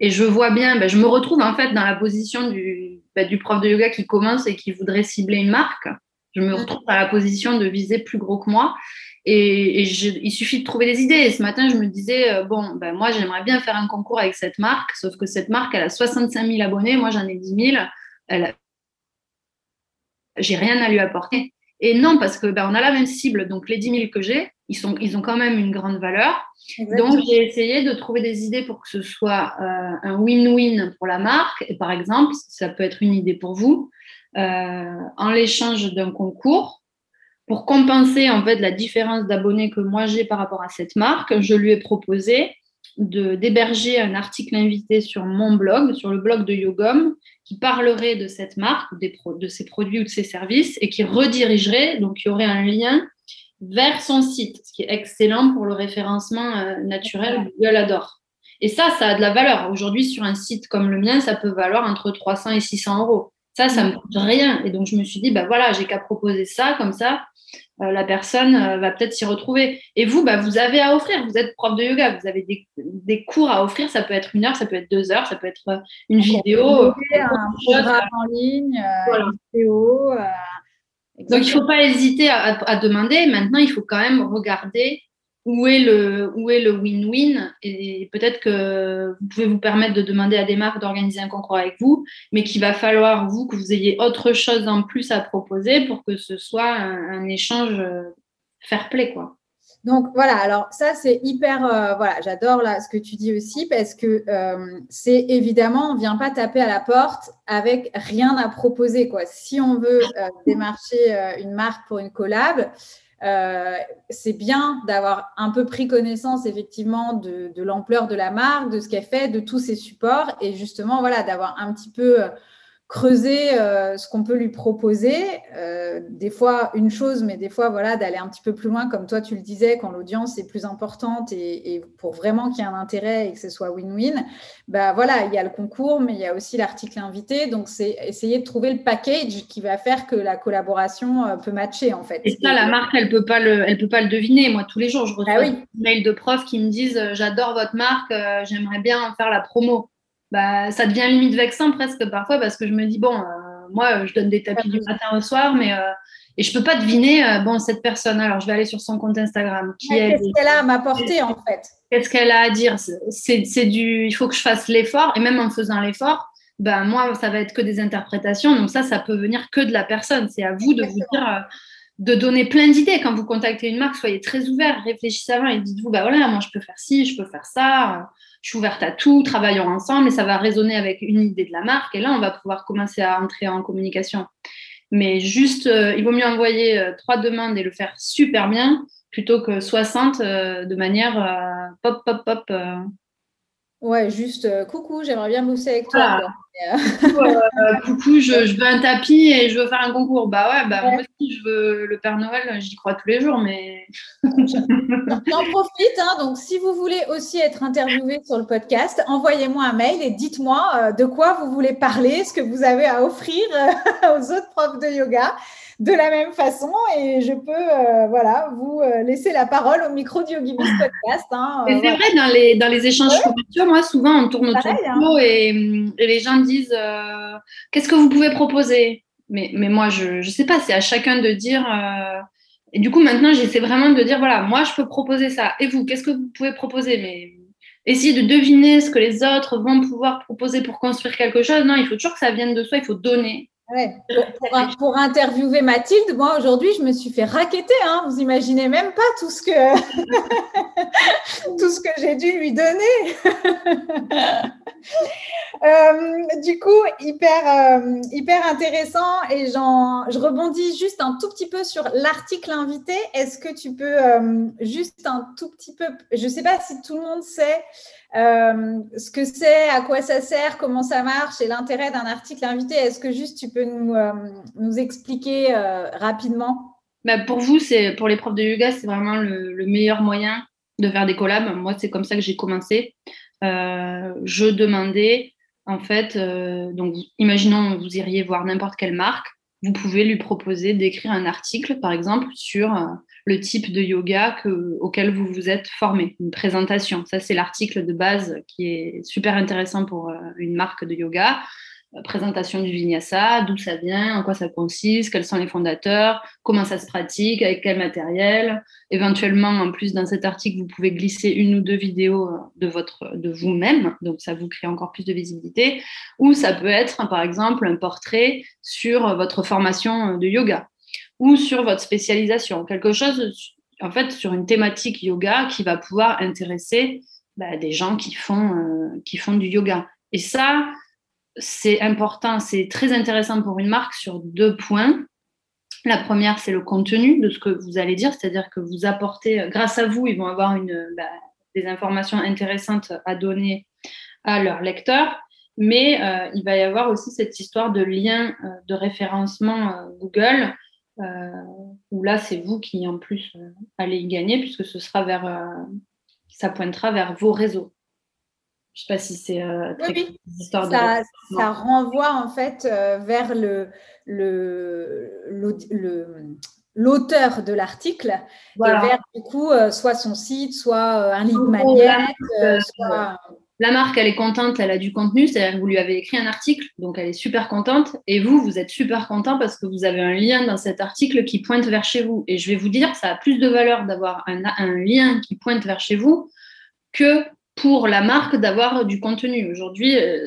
Et je vois bien, ben, je me retrouve en fait dans la position du, ben, du prof de yoga qui commence et qui voudrait cibler une marque. Je me mm. retrouve dans la position de viser plus gros que moi. Et, il suffit de trouver des idées. Et ce matin, je me disais, euh, bon, ben, moi, j'aimerais bien faire un concours avec cette marque, sauf que cette marque, elle a 65 000 abonnés, moi, j'en ai 10 000. Elle J'ai rien à lui apporter. Et non, parce que ben, on a la même cible. Donc, les 10 000 que j'ai, ils, sont, ils ont quand même une grande valeur. Donc, j'ai essayé de trouver des idées pour que ce soit euh, un win-win pour la marque. Et par exemple, ça peut être une idée pour vous, euh, en l'échange d'un concours, pour compenser en fait la différence d'abonnés que moi j'ai par rapport à cette marque, je lui ai proposé d'héberger un article invité sur mon blog, sur le blog de Yogom, qui parlerait de cette marque, des de ses produits ou de ses services, et qui redirigerait, donc il y aurait un lien vers son site, ce qui est excellent pour le référencement euh, naturel Google adore. Et ça, ça a de la valeur. Aujourd'hui, sur un site comme le mien, ça peut valoir entre 300 et 600 euros. Ça, ça me coûte rien. Et donc, je me suis dit, bah voilà, j'ai qu'à proposer ça, comme ça, euh, la personne euh, va peut-être s'y retrouver. Et vous, bah, vous avez à offrir. Vous êtes prof de yoga, vous avez des, cours à offrir. Ça peut être une heure, ça peut être deux heures, ça peut être euh, une vidéo. Un programme en ligne, une vidéo. Donc, il ne faut pas hésiter à, demander. Maintenant, il faut quand même regarder où est le où est le win-win et peut-être que vous pouvez vous permettre de demander à des marques d'organiser un concours avec vous, mais qu'il va falloir vous que vous ayez autre chose en plus à proposer pour que ce soit un, échange euh, fair play quoi. Donc voilà, alors ça c'est hyper, euh, voilà, j'adore là ce que tu dis aussi parce que euh, c'est évidemment, on vient pas taper à la porte avec rien à proposer quoi. Si on veut démarcher une marque pour une collab, euh, c'est bien d'avoir un peu pris connaissance effectivement de, de l'ampleur de la marque, de ce qu'elle fait, de tous ses supports et justement voilà d'avoir un petit peu creuser euh, ce qu'on peut lui proposer. Euh, des fois, une chose, mais des fois, voilà, d'aller un petit peu plus loin, comme toi, tu le disais, quand l'audience est plus importante et, pour vraiment qu'il y ait un intérêt et que ce soit win-win, bah voilà, il y a le concours, mais il y a aussi l'article invité. Donc, c'est essayer de trouver le package qui va faire que la collaboration euh, peut matcher, en fait. Et ça, la marque, elle peut pas le, elle peut pas le deviner. Moi, tous les jours, je reçois ah des mails de profs qui me disent, j'adore votre marque, j'aimerais bien en faire la promo bah, ça devient limite vexant presque parfois parce que je me dis, bon, euh, moi, je donne des tapis du matin au soir, mais euh, et je peux pas deviner, euh, bon, cette personne, alors je vais aller sur son compte Instagram. Qu'est-ce qu'elle a à m'apporter en fait? Qu'est-ce qu'elle a à dire? C'est du, il faut que je fasse l'effort, et même en faisant l'effort, ben moi, ça va être que des interprétations, donc ça, ça peut venir que de la personne. C'est à vous de vous dire, de donner plein d'idées. Quand vous contactez une marque, soyez très ouvert, réfléchissez avant et dites-vous, bah voilà, moi je peux faire ci, je peux faire ça je suis ouverte à tout, travaillons ensemble et ça va résonner avec une idée de la marque. Et là, on va pouvoir commencer à entrer en communication. Mais juste, euh, il vaut mieux envoyer euh, trois demandes et le faire super bien plutôt que 60 euh, de manière pop, pop, pop. Ouais, juste euh, coucou, j'aimerais bien bosser avec toi. Euh, coucou, je, veux un tapis et je veux faire un concours. Bah ouais, bah moi aussi je veux le Père Noël, j'y crois tous les jours, mais. J'en profite, hein, donc si vous voulez aussi être interviewé sur le podcast, envoyez-moi un mail et dites-moi euh, de quoi vous voulez parler, ce que vous avez à offrir aux autres profs de yoga de la même façon et je peux euh, voilà, vous euh, laisser la parole au micro du Yogi Podcast. Hein, c'est vrai, dans les, dans les échanges commerciaux, moi, souvent, on tourne autour hein. et, et, les gens disent euh, Qu'est-ce que vous pouvez proposer? Mais, mais moi, je ne sais pas, c'est à chacun de dire. et du coup, maintenant, j'essaie vraiment de dire voilà, moi, je peux proposer ça. Et vous, qu'est-ce que vous pouvez proposer? Mais essayer de deviner ce que les autres vont pouvoir proposer pour construire quelque chose. Non, il faut toujours que ça vienne de soi, il faut donner. Ouais. Pour, interviewer Mathilde, moi aujourd'hui, je me suis fait raqueter. Hein. Vous imaginez même pas tout ce que tout ce que j'ai dû lui donner. Euh, du coup, hyper euh, hyper intéressant. Et je rebondis juste un tout petit peu sur l'article invité. Est-ce que tu peux euh, juste un tout petit peu, je ne sais pas si tout le monde sait. Ce que c'est, à quoi ça sert, comment ça marche et l'intérêt d'un article invité. Est-ce que juste tu peux nous, nous expliquer rapidement? Bah Pour vous, c'est pour les profs de yoga, c'est vraiment le, meilleur moyen de faire des collabs. Moi, c'est comme ça que j'ai commencé. Je demandais, en fait, donc imaginons vous iriez voir n'importe quelle marque, vous pouvez lui proposer d'écrire un article, par exemple, sur le type de yoga auquel vous vous êtes formé, une présentation. Ça, c'est l'article de base qui est super intéressant pour euh, une marque de yoga. Euh, présentation du vinyasa, d'où ça vient, en quoi ça consiste, quels sont les fondateurs, comment ça se pratique, avec quel matériel. Éventuellement, en plus, dans cet article, vous pouvez glisser une ou deux vidéos euh, de, votre, de vous-même, donc ça vous crée encore plus de visibilité. Ou ça peut être, par exemple, un portrait sur votre formation de yoga ou sur votre spécialisation. Quelque chose, en fait, sur une thématique yoga qui va pouvoir intéresser bah, des gens qui font, euh, qui font du yoga. Et ça, c'est important, c'est très intéressant pour une marque sur deux points. La première, c'est le contenu de ce que vous allez dire, c'est-à-dire que vous apportez, grâce à vous, ils vont avoir bah, des informations intéressantes à donner à leurs lecteurs, mais euh, il va y avoir aussi cette histoire de lien euh, de référencement Google euh, où là, c'est vous qui, en plus, euh, allez y gagner, puisque ce sera vers, euh, ça pointera vers vos réseaux. Je ne sais pas si c'est très oui, histoire ça, de... ça renvoie en fait vers le, le, l'auteur de l'article et vers du coup soit son site, soit un lead magnet, soit la marque, elle est contente, elle a du contenu, c'est-à-dire que vous lui avez écrit un article, donc elle est super contente. Et vous, vous êtes super content parce que vous avez un lien dans cet article qui pointe vers chez vous. Et je vais vous dire, ça a plus de valeur d'avoir un, lien qui pointe vers chez vous que pour la marque d'avoir du contenu. Aujourd'hui, euh,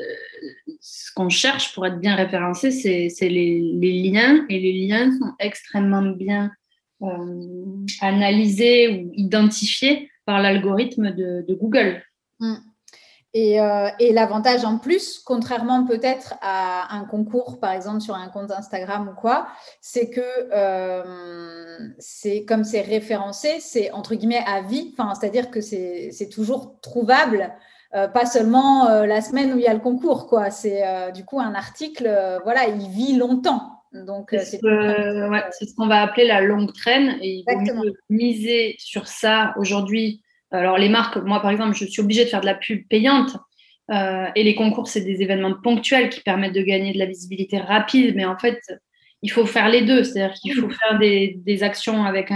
ce qu'on cherche pour être bien référencé, c'est les, liens. Et les liens sont extrêmement bien euh, analysés ou identifiés par l'algorithme de, Google. Mm. Euh, et, l'avantage en plus, contrairement peut-être à un concours, par exemple sur un compte Instagram ou quoi, c'est que euh, c'est comme c'est référencé, c'est entre guillemets à vie, c'est-à-dire que c'est toujours trouvable, euh, pas seulement la semaine où il y a le concours, quoi. C'est du coup un article, voilà, il vit longtemps. Donc, c'est ce qu'on va appeler la longue traîne et il faut miser sur ça aujourd'hui alors les marques, moi par exemple, je suis obligée de faire de la pub payante. Euh, et les concours, c'est des événements ponctuels qui permettent de gagner de la visibilité rapide. Mais en fait, il faut faire les deux. C'est-à-dire qu'il faut faire des, actions avec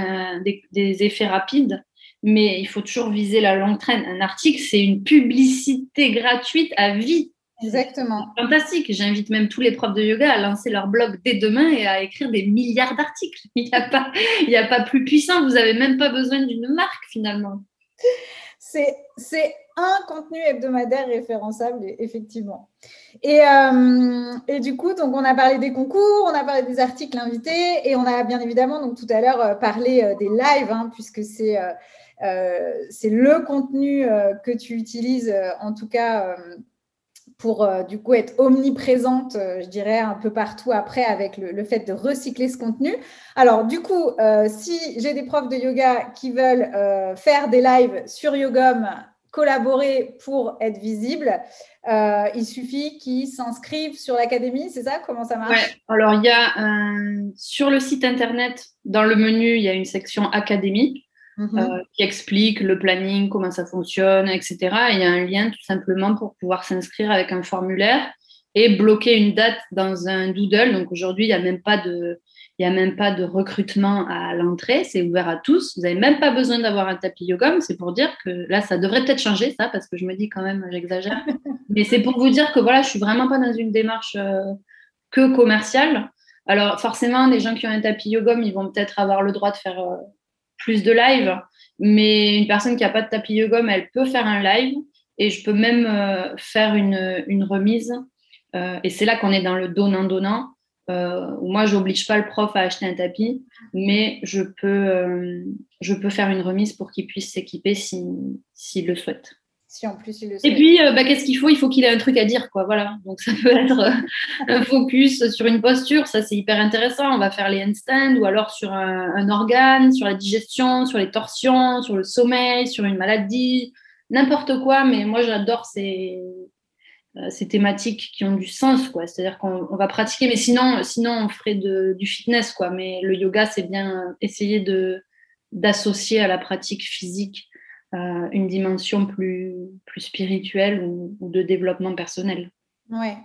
des, effets rapides, mais il faut toujours viser la longue traîne. Un article, c'est une publicité gratuite à vie. Exactement. Fantastique. J'invite même tous les profs de yoga à lancer leur blog dès demain et à écrire des milliards d'articles. Il n'y a, pas, a pas plus puissant. Vous n'avez même pas besoin d'une marque finalement. C'est un contenu hebdomadaire référençable, effectivement. Et, euh, et, du coup, donc on a parlé des concours, on a parlé des articles invités et on a bien évidemment donc tout à l'heure euh, parlé euh, des lives, hein, puisque c'est c'est le contenu que tu utilises, en tout cas pour euh, du coup être omniprésente, euh, je dirais, un peu partout après avec le, fait de recycler ce contenu. Alors du coup, euh, si j'ai des profs de yoga qui veulent faire des lives sur Yogom, collaborer pour être visible, il suffit qu'ils s'inscrivent sur l'académie, c'est ça? Comment ça marche? Alors, il y a sur le site internet, dans le menu, il y a une section académie mhm. euh, qui explique le planning, comment ça fonctionne, etc. Et il y a un lien tout simplement pour pouvoir s'inscrire avec un formulaire et bloquer une date dans un doodle. Donc aujourd'hui, il n'y a même pas de, il n'y a même pas de recrutement à l'entrée, c'est ouvert à tous. Vous n'avez même pas besoin d'avoir un tapis yoga. C'est pour dire que là, ça devrait peut-être changer, ça, parce que je me dis quand même, j'exagère. Mais c'est pour vous dire que voilà, je suis vraiment pas dans une démarche euh, que commerciale. Alors forcément, les gens qui ont un tapis yoga, ils vont peut-être avoir le droit de faire euh, plus de live. Mais une personne qui n'a pas de tapis yoga, elle peut faire un live. Et je peux même euh, faire une, remise. et c'est là qu'on est dans le donnant-donnant euh, moi, je n'oblige pas le prof à acheter un tapis, mais je peux, euh, je peux faire une remise pour qu'il puisse s'équiper s'il si, le souhaite. Si en plus il le souhaite. Et puis, euh, bah, qu'est-ce qu'il faut? Il faut qu'il ait un truc à dire, quoi. Voilà. Donc, ça peut être euh, un focus sur une posture, ça c'est hyper intéressant. On va faire les handstands ou alors sur un, un, organe, sur la digestion, sur les torsions, sur le sommeil, sur une maladie, n'importe quoi. Mais moi, j'adore ces, euh, ces thématiques qui ont du sens, quoi. C'est-à-dire qu'on va pratiquer, mais sinon, sinon on ferait du fitness, quoi. Mais le yoga, c'est bien essayer de d'associer à la pratique physique euh, une dimension plus, plus spirituelle ou, de développement personnel.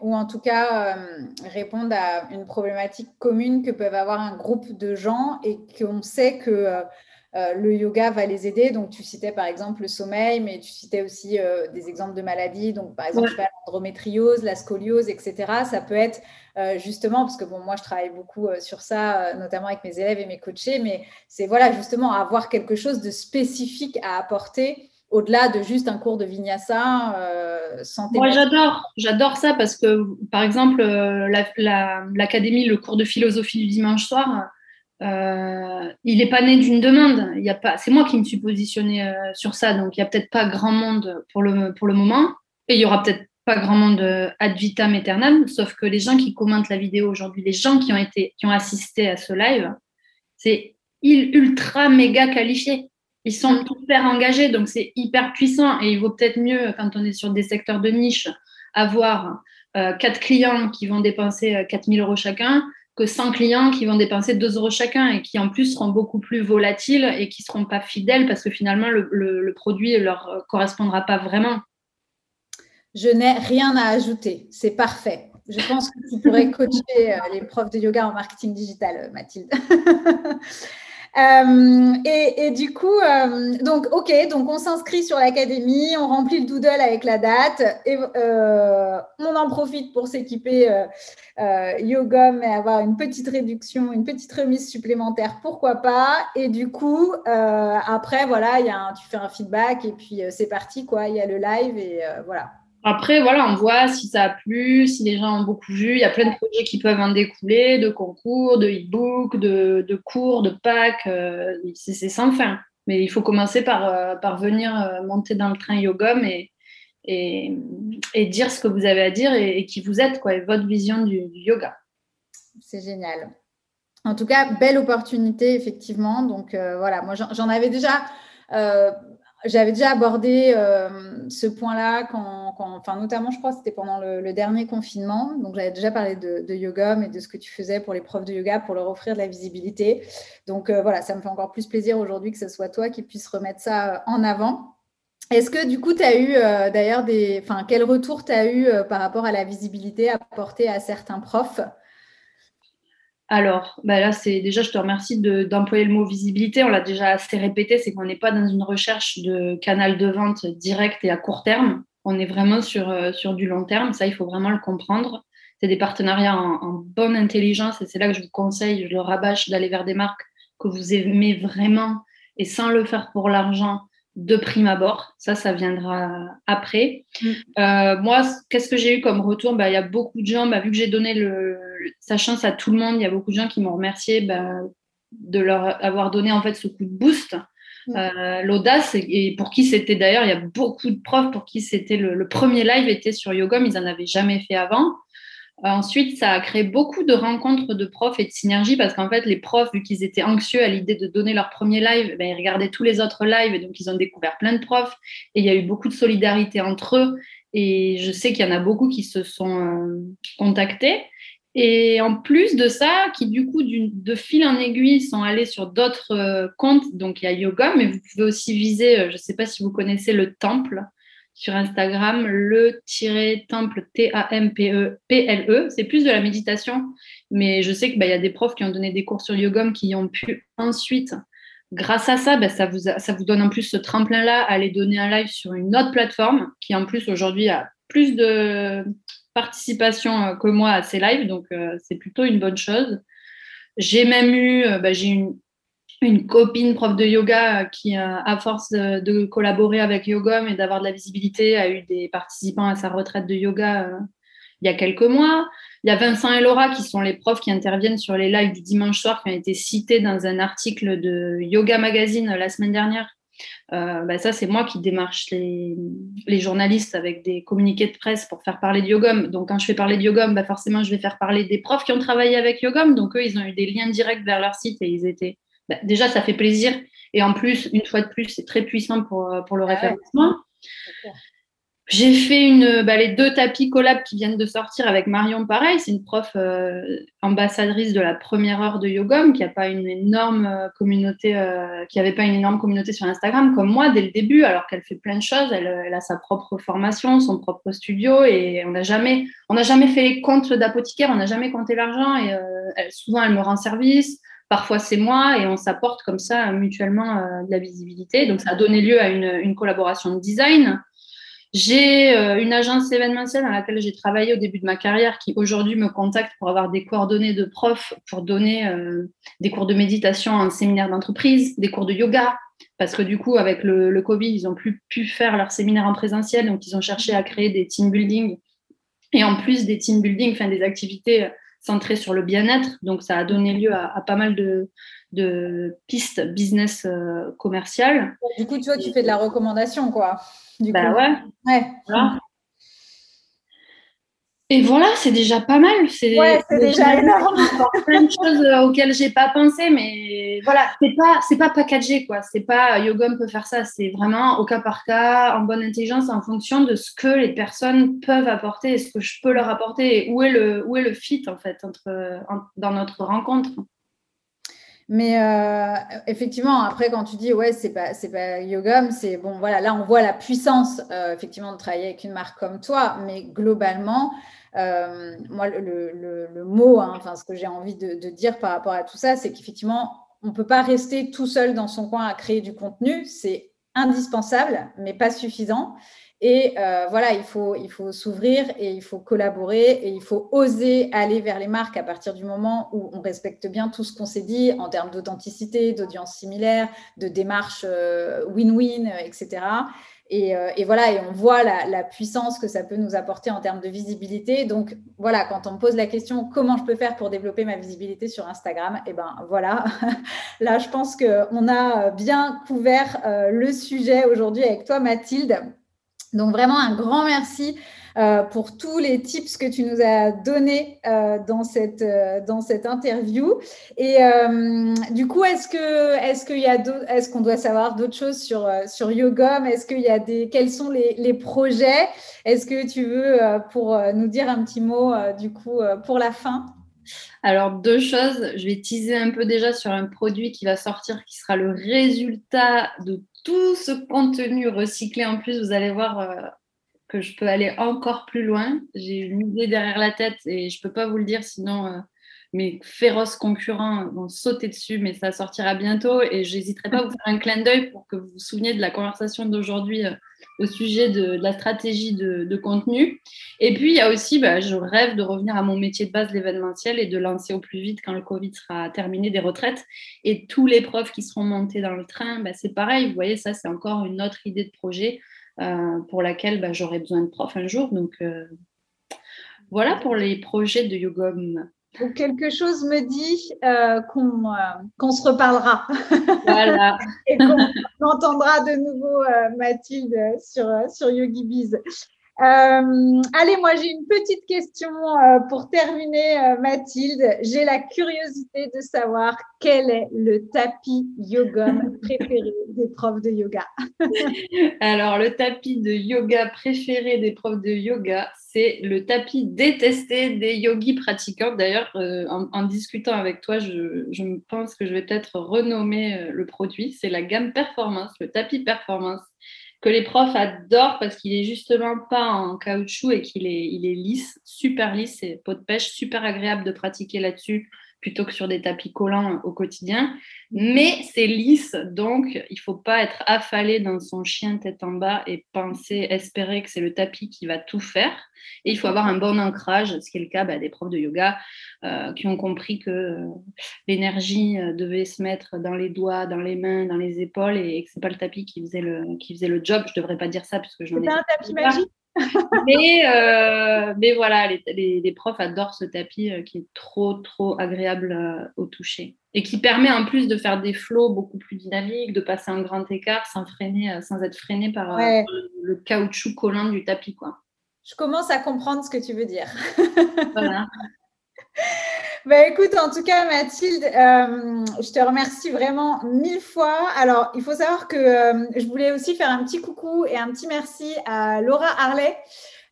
Ou en tout cas euh, répondre à une problématique commune que peuvent avoir un groupe de gens et qu'on sait que euh, le yoga va les aider. Donc, tu citais par exemple le sommeil, mais tu citais aussi euh, des exemples de maladies. Donc, par exemple, l'endométriose, la scoliose, etc. Ça peut être euh, justement, parce que bon, moi, je travaille beaucoup sur ça, notamment avec mes élèves et mes coachés, mais c'est voilà, justement, avoir quelque chose de spécifique à apporter au-delà de juste un cours de vinyasa santé. Moi, j'adore, j'adore ça parce que, par exemple, l'académie, le cours de philosophie du dimanche soir, euh, il n'est pas né d'une demande. Il y a pas, c'est moi qui me suis positionnée euh, sur ça, donc il n'y a peut-être pas grand monde pour le, pour le moment, et il y aura peut-être pas grand monde euh, ad vitam aeternam, sauf que les gens qui commentent la vidéo aujourd'hui, les gens qui ont été, qui ont assisté à ce live, c'est ultra méga qualifié. Ils sont hyper engagés, donc c'est hyper puissant, et il vaut peut-être mieux quand on est sur des secteurs de niche avoir quatre clients qui vont dépenser 4000 euros chacun que 100 clients qui vont dépenser 2 euros chacun et qui en plus seront beaucoup plus volatiles et qui ne seront pas fidèles parce que finalement le, produit ne leur correspondra pas vraiment. Je n'ai rien à ajouter, c'est parfait. Je pense que tu pourrais coacher euh, les profs de yoga en marketing digital, Mathilde. Euh, et, du coup, euh, donc, ok, donc on s'inscrit sur l'académie, on remplit le doodle avec la date, et euh, on en profite pour s'équiper Yogom et avoir une petite réduction, une petite remise supplémentaire, pourquoi pas. Et du coup, après, voilà, y a tu fais un feedback et puis c'est parti, quoi. Il y a le live et voilà. Après, voilà, on voit si ça a plu, si les gens ont beaucoup vu. Il y a plein de projets qui peuvent en découler, de concours, de e-books, de, cours, de packs. Euh, c'est sans fin. Mais il faut commencer par, euh, par venir euh, monter dans le train Yogom et, et, dire ce que vous avez à dire et, qui vous êtes, quoi, et votre vision du, yoga. C'est génial. En tout cas, belle opportunité, effectivement. Donc voilà, moi j'en avais déjà j'avais déjà abordé euh, ce point-là, quand, enfin, notamment, je crois, c'était pendant le, dernier confinement. Donc, j'avais déjà parlé de, yoga, mais de ce que tu faisais pour les profs de yoga pour leur offrir de la visibilité. Donc, euh, voilà, ça me fait encore plus plaisir aujourd'hui que ce soit toi qui puisse remettre ça euh, en avant. Est-ce que du coup, tu as eu d'ailleurs des. Enfin, quel retour tu as eu par rapport à la visibilité apportée à certains profs? Alors, bah là, c'est déjà, je te remercie d'employer le mot visibilité. On l'a déjà assez répété, c'est qu'on n'est pas dans une recherche de canal de vente direct et à court terme. On est vraiment sur, euh, sur du long terme. Ça, il faut vraiment le comprendre. C'est des partenariats en, bonne intelligence et c'est là que je vous conseille, je le rabâche d'aller vers des marques que vous aimez vraiment et sans le faire pour l'argent de prime abord. Ça, ça viendra après. Mm. Euh, moi, qu'est-ce que j'ai eu comme retour? Bah, Il y a beaucoup de gens, bah, vu que j'ai donné le, sa chance à tout le monde, il y a beaucoup de gens qui m'ont remercié bah, de leur avoir donné en fait ce coup de boost. Mm. Euh, l'audace et, pour qui c'était d'ailleurs il y a beaucoup de profs pour qui c'était le, premier live était sur Yogom ils en avaient jamais fait avant Ensuite, ça a créé beaucoup de rencontres de profs et de synergie parce qu'en fait, les profs, vu qu'ils étaient anxieux à l'idée de donner leur premier live, ben, ils regardaient tous les autres lives et donc ils ont découvert plein de profs. Et il y a eu beaucoup de solidarité entre eux. Et je sais qu'il y en a beaucoup qui se sont euh, contactés. Et en plus de ça, qui du coup, de fil en aiguille, sont allés sur d'autres euh, comptes. Donc il y a Yoga, mais vous pouvez aussi viser, euh, je ne sais pas si vous connaissez le Temple sur Instagram, le-temple, T-A-M-P-E-P-L-E. E. C'est plus de la méditation, mais je sais qu'il bah, y a des profs qui ont donné des cours sur Yogom qui ont pu ensuite, grâce à ça, bah, ça, vous ça vous donne en plus ce tremplin-là à aller donner un live sur une autre plateforme qui en plus aujourd'hui a plus de participation euh, que moi à ces lives, donc euh, c'est plutôt une bonne chose. J'ai même eu, euh, bah, j'ai une, copine prof de yoga qui, à force de, collaborer avec Yogom et d'avoir de la visibilité, a eu des participants à sa retraite de yoga il y a quelques mois. Il y a Vincent et Laura qui sont les profs qui interviennent sur les lives du dimanche soir qui ont été cités dans un article de Yoga Magazine la semaine dernière. Euh, bah ça, c'est moi qui démarche les, les, journalistes avec des communiqués de presse pour faire parler de Yogom. Donc, quand je fais parler de Yogom, bah forcément, je vais faire parler des profs qui ont travaillé avec Yogom. Donc, eux, ils ont eu des liens directs vers leur site et ils étaient bah, déjà, ça fait plaisir. Et en plus, une fois de plus, c'est très puissant pour, euh, pour le ah référencement. J'ai fait une, bah, les deux tapis collab qui viennent de sortir avec Marion, pareil. C'est une prof euh, ambassadrice de la première heure de Yogom qui a pas une énorme euh, communauté, qui n'avait pas une énorme communauté sur Instagram comme moi dès le début, alors qu'elle fait plein de choses. Elle, elle, a sa propre formation, son propre studio et on n'a jamais, on n'a jamais fait les comptes d'apothicaire, on n'a jamais compté l'argent et souvent elle me rend service. Parfois, c'est moi et on s'apporte comme ça mutuellement euh, de la visibilité. Donc, ça a donné lieu à une, collaboration de design. J'ai euh, une agence événementielle dans laquelle j'ai travaillé au début de ma carrière qui aujourd'hui me contacte pour avoir des coordonnées de profs pour donner euh, des cours de méditation en séminaire d'entreprise, des cours de yoga. Parce que du coup, avec le, Covid, ils n'ont plus pu faire leur séminaire en présentiel. Donc, ils ont cherché à créer des team building. Et en plus des team building, des activités centré sur le bien-être. Donc, ça a donné lieu à, pas mal de, pistes business euh, commerciales. Du coup, tu vois, tu fais de la recommandation, quoi. Du bah ouais. ouais. Voilà. Et voilà, c'est déjà pas mal. C'est ouais, déjà énorme. Il plein de choses euh, auxquelles j'ai pas pensé, mais voilà, c'est pas c'est pas packagé quoi. C'est pas Yogom peut faire ça. C'est vraiment au cas par cas, en bonne intelligence, en fonction de ce que les personnes peuvent apporter et ce que je peux leur apporter. Et où est le où est le fit en fait entre dans notre rencontre. Mais euh, effectivement, après, quand tu dis ouais, c'est pas c'est pas Yogom, c'est bon, voilà, là on voit la puissance euh, effectivement de travailler avec une marque comme toi, mais globalement, euh, moi, le, mot, hein, enfin, ce que j'ai envie de, dire par rapport à tout ça, c'est qu'effectivement, on ne peut pas rester tout seul dans son coin à créer du contenu. C'est indispensable, mais pas suffisant. Et euh, voilà, il faut, il faut s'ouvrir et il faut collaborer et il faut oser aller vers les marques à partir du moment où on respecte bien tout ce qu'on s'est dit en termes d'authenticité, d'audience similaire, de démarche euh, win-win, etc. Euh, et, voilà, et on voit la, puissance que ça peut nous apporter en termes de visibilité. Donc voilà, quand on me pose la question comment je peux faire pour développer ma visibilité sur Instagram, et eh ben voilà, là je pense qu'on a bien couvert le sujet aujourd'hui avec toi Mathilde. Donc vraiment un grand merci euh, pour tous les tips que tu nous as donnés euh, dans, cette, euh, dans cette interview. Et du coup, est-ce que est-ce qu'il y a est-ce qu'on doit savoir d'autres choses sur sur Yogom? Est-ce qu'il y a des quels sont les, les projets? Est-ce que tu veux pour nous dire un petit mot du coup pour la fin? Alors, deux choses. Je vais teaser un peu déjà sur un produit qui va sortir, qui sera le résultat de tout ce contenu recyclé. En plus, vous allez voir, que je peux aller encore plus loin. J'ai une idée derrière la tête et je ne peux pas vous le dire, sinon euh, mes féroces concurrents vont sauter dessus, mais ça sortira bientôt et je n'hésiterai pas à vous faire un clin d'œil pour que vous vous souveniez de la conversation d'aujourd'hui euh, au sujet de, la stratégie de, contenu. Et puis, il y a aussi, bah, je rêve de revenir à mon métier de base, l'événementiel, et de lancer au plus vite quand le Covid sera terminé des retraites. Et tous les profs qui seront montés dans le train, bah, c'est pareil. Vous voyez, ça, c'est encore une autre idée de projet euh, pour laquelle bah, j'aurai besoin de prof un jour. Donc euh, voilà pour les projets de Yogom. Donc quelque chose me dit euh, qu'on se reparlera. Voilà. Et qu'on entendra de nouveau Mathilde sur, sur YogiBiz. Euh, allez, moi j'ai une petite question euh, pour terminer, euh, Mathilde. J'ai la curiosité de savoir quel est le tapis yoga préféré des profs de yoga? Alors, le tapis de yoga préféré des profs de yoga, c'est le tapis détesté des yogis pratiquants. D'ailleurs, en, discutant avec toi, je, je pense que je vais peut-être renommer le produit. C'est la gamme Performance, le tapis Performance que les profs adorent parce qu'il est justement pas en caoutchouc et qu'il est, il est lisse, super lisse, c'est peau de pêche, super agréable de pratiquer là-dessus plutôt que sur des tapis collants au quotidien. Mais c'est lisse, donc il faut pas être affalé dans son chien tête en bas et penser, espérer que c'est le tapis qui va tout faire. Et il faut avoir un bon ancrage, ce qui est le cas bah, des profs de yoga euh, qui ont compris que euh, l'énergie euh, devait se mettre dans les doigts, dans les mains, dans les épaules et, que c'est pas le tapis qui faisait le, qui faisait le job. Je devrais pas dire ça parce que je n'en ai pas. un tapis magique mais, euh, mais voilà, les, les, profs adorent ce tapis euh, qui est trop, trop agréable euh, au toucher et qui permet en plus de faire des flots beaucoup plus dynamiques, de passer un grand écart sans, freiner, sans être freiné par, le caoutchouc collant du tapis. Quoi. Je commence à comprendre ce que tu veux dire. voilà. Bah, écoute, en tout cas, Mathilde, euh, je te remercie vraiment mille fois. Alors, il faut savoir que euh, je voulais aussi faire un petit coucou et un petit merci à Laura Harley.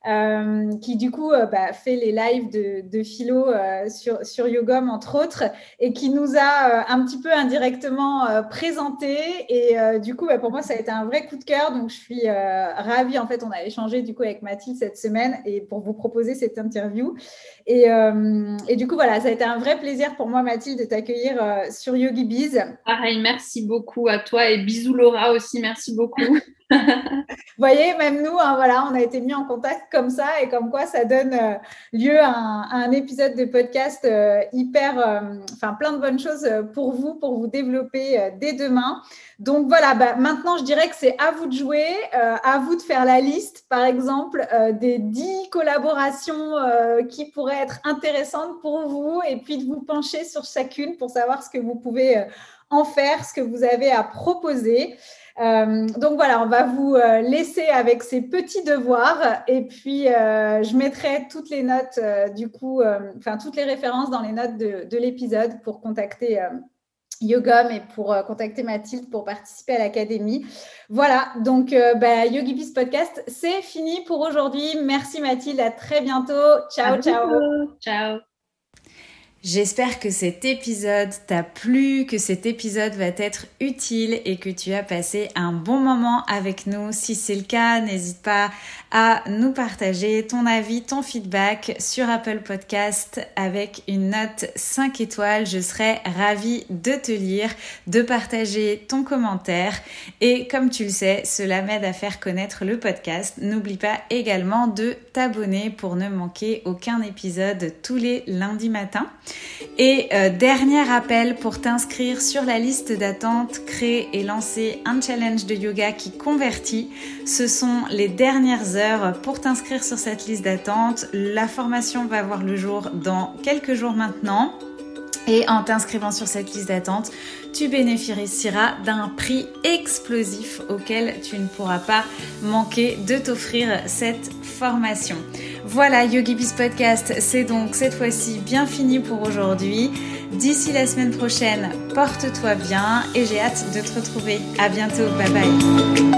Euh, qui du coup bah, fait les lives de, philo sur, sur Yogom, entre autres, et qui nous a un petit peu indirectement présenté. Et du coup, bah, pour moi, ça a été un vrai coup de cœur. Donc, je suis ravie. En fait, on a échangé du coup avec Mathilde cette semaine et pour vous proposer cette interview. Et, et du coup, voilà, ça a été un vrai plaisir pour moi, Mathilde, de t'accueillir sur Yogi Biz. Pareil, merci beaucoup à toi et bisous Laura aussi, merci beaucoup. Vous voyez, même nous, hein, voilà, on a été mis en contact comme ça et comme quoi ça donne euh, lieu à un, épisode de podcast euh, hyper, euh, enfin plein de bonnes choses pour vous, pour vous développer dès demain. Donc voilà, bah, maintenant je dirais que c'est à vous de jouer, à vous de faire la liste, par exemple, des 10 collaborations qui pourraient être intéressantes pour vous et puis de vous pencher sur chacune pour savoir ce que vous pouvez en faire, ce que vous avez à proposer. Euh, donc voilà, on va vous euh, laisser avec ces petits devoirs et puis euh, je mettrai toutes les notes du coup, enfin toutes les références dans les notes de, l'épisode pour contacter Yogom et pour contacter Mathilde pour participer à l'académie. Voilà, donc bah, Yogi Peace Podcast, c'est fini pour aujourd'hui. Merci Mathilde, à très bientôt. Ciao, ciao. Ciao. J'espère que cet épisode t'a plu, que cet épisode va t'être utile et que tu as passé un bon moment avec nous. Si c'est le cas, n'hésite pas à nous partager ton avis, ton feedback sur Apple Podcast avec une note 5 étoiles. Je serai ravie de te lire, de partager ton commentaire et comme tu le sais, cela m'aide à faire connaître le podcast. N'oublie pas également de t'abonner pour ne manquer aucun épisode tous les lundis matins. Et euh, dernier appel pour t'inscrire sur la liste d'attente, créer et lancer un challenge de yoga qui convertit. Ce sont les dernières heures pour t'inscrire sur cette liste d'attente. La formation va voir le jour dans quelques jours maintenant. Et en t'inscrivant sur cette liste d'attente, tu bénéficieras d'un prix explosif auquel tu ne pourras pas manquer de t'offrir cette formation. Voilà, Yogi Biz Podcast, c'est donc cette fois-ci bien fini pour aujourd'hui. D'ici la semaine prochaine, porte-toi bien et j'ai hâte de te retrouver. À bientôt, bye bye.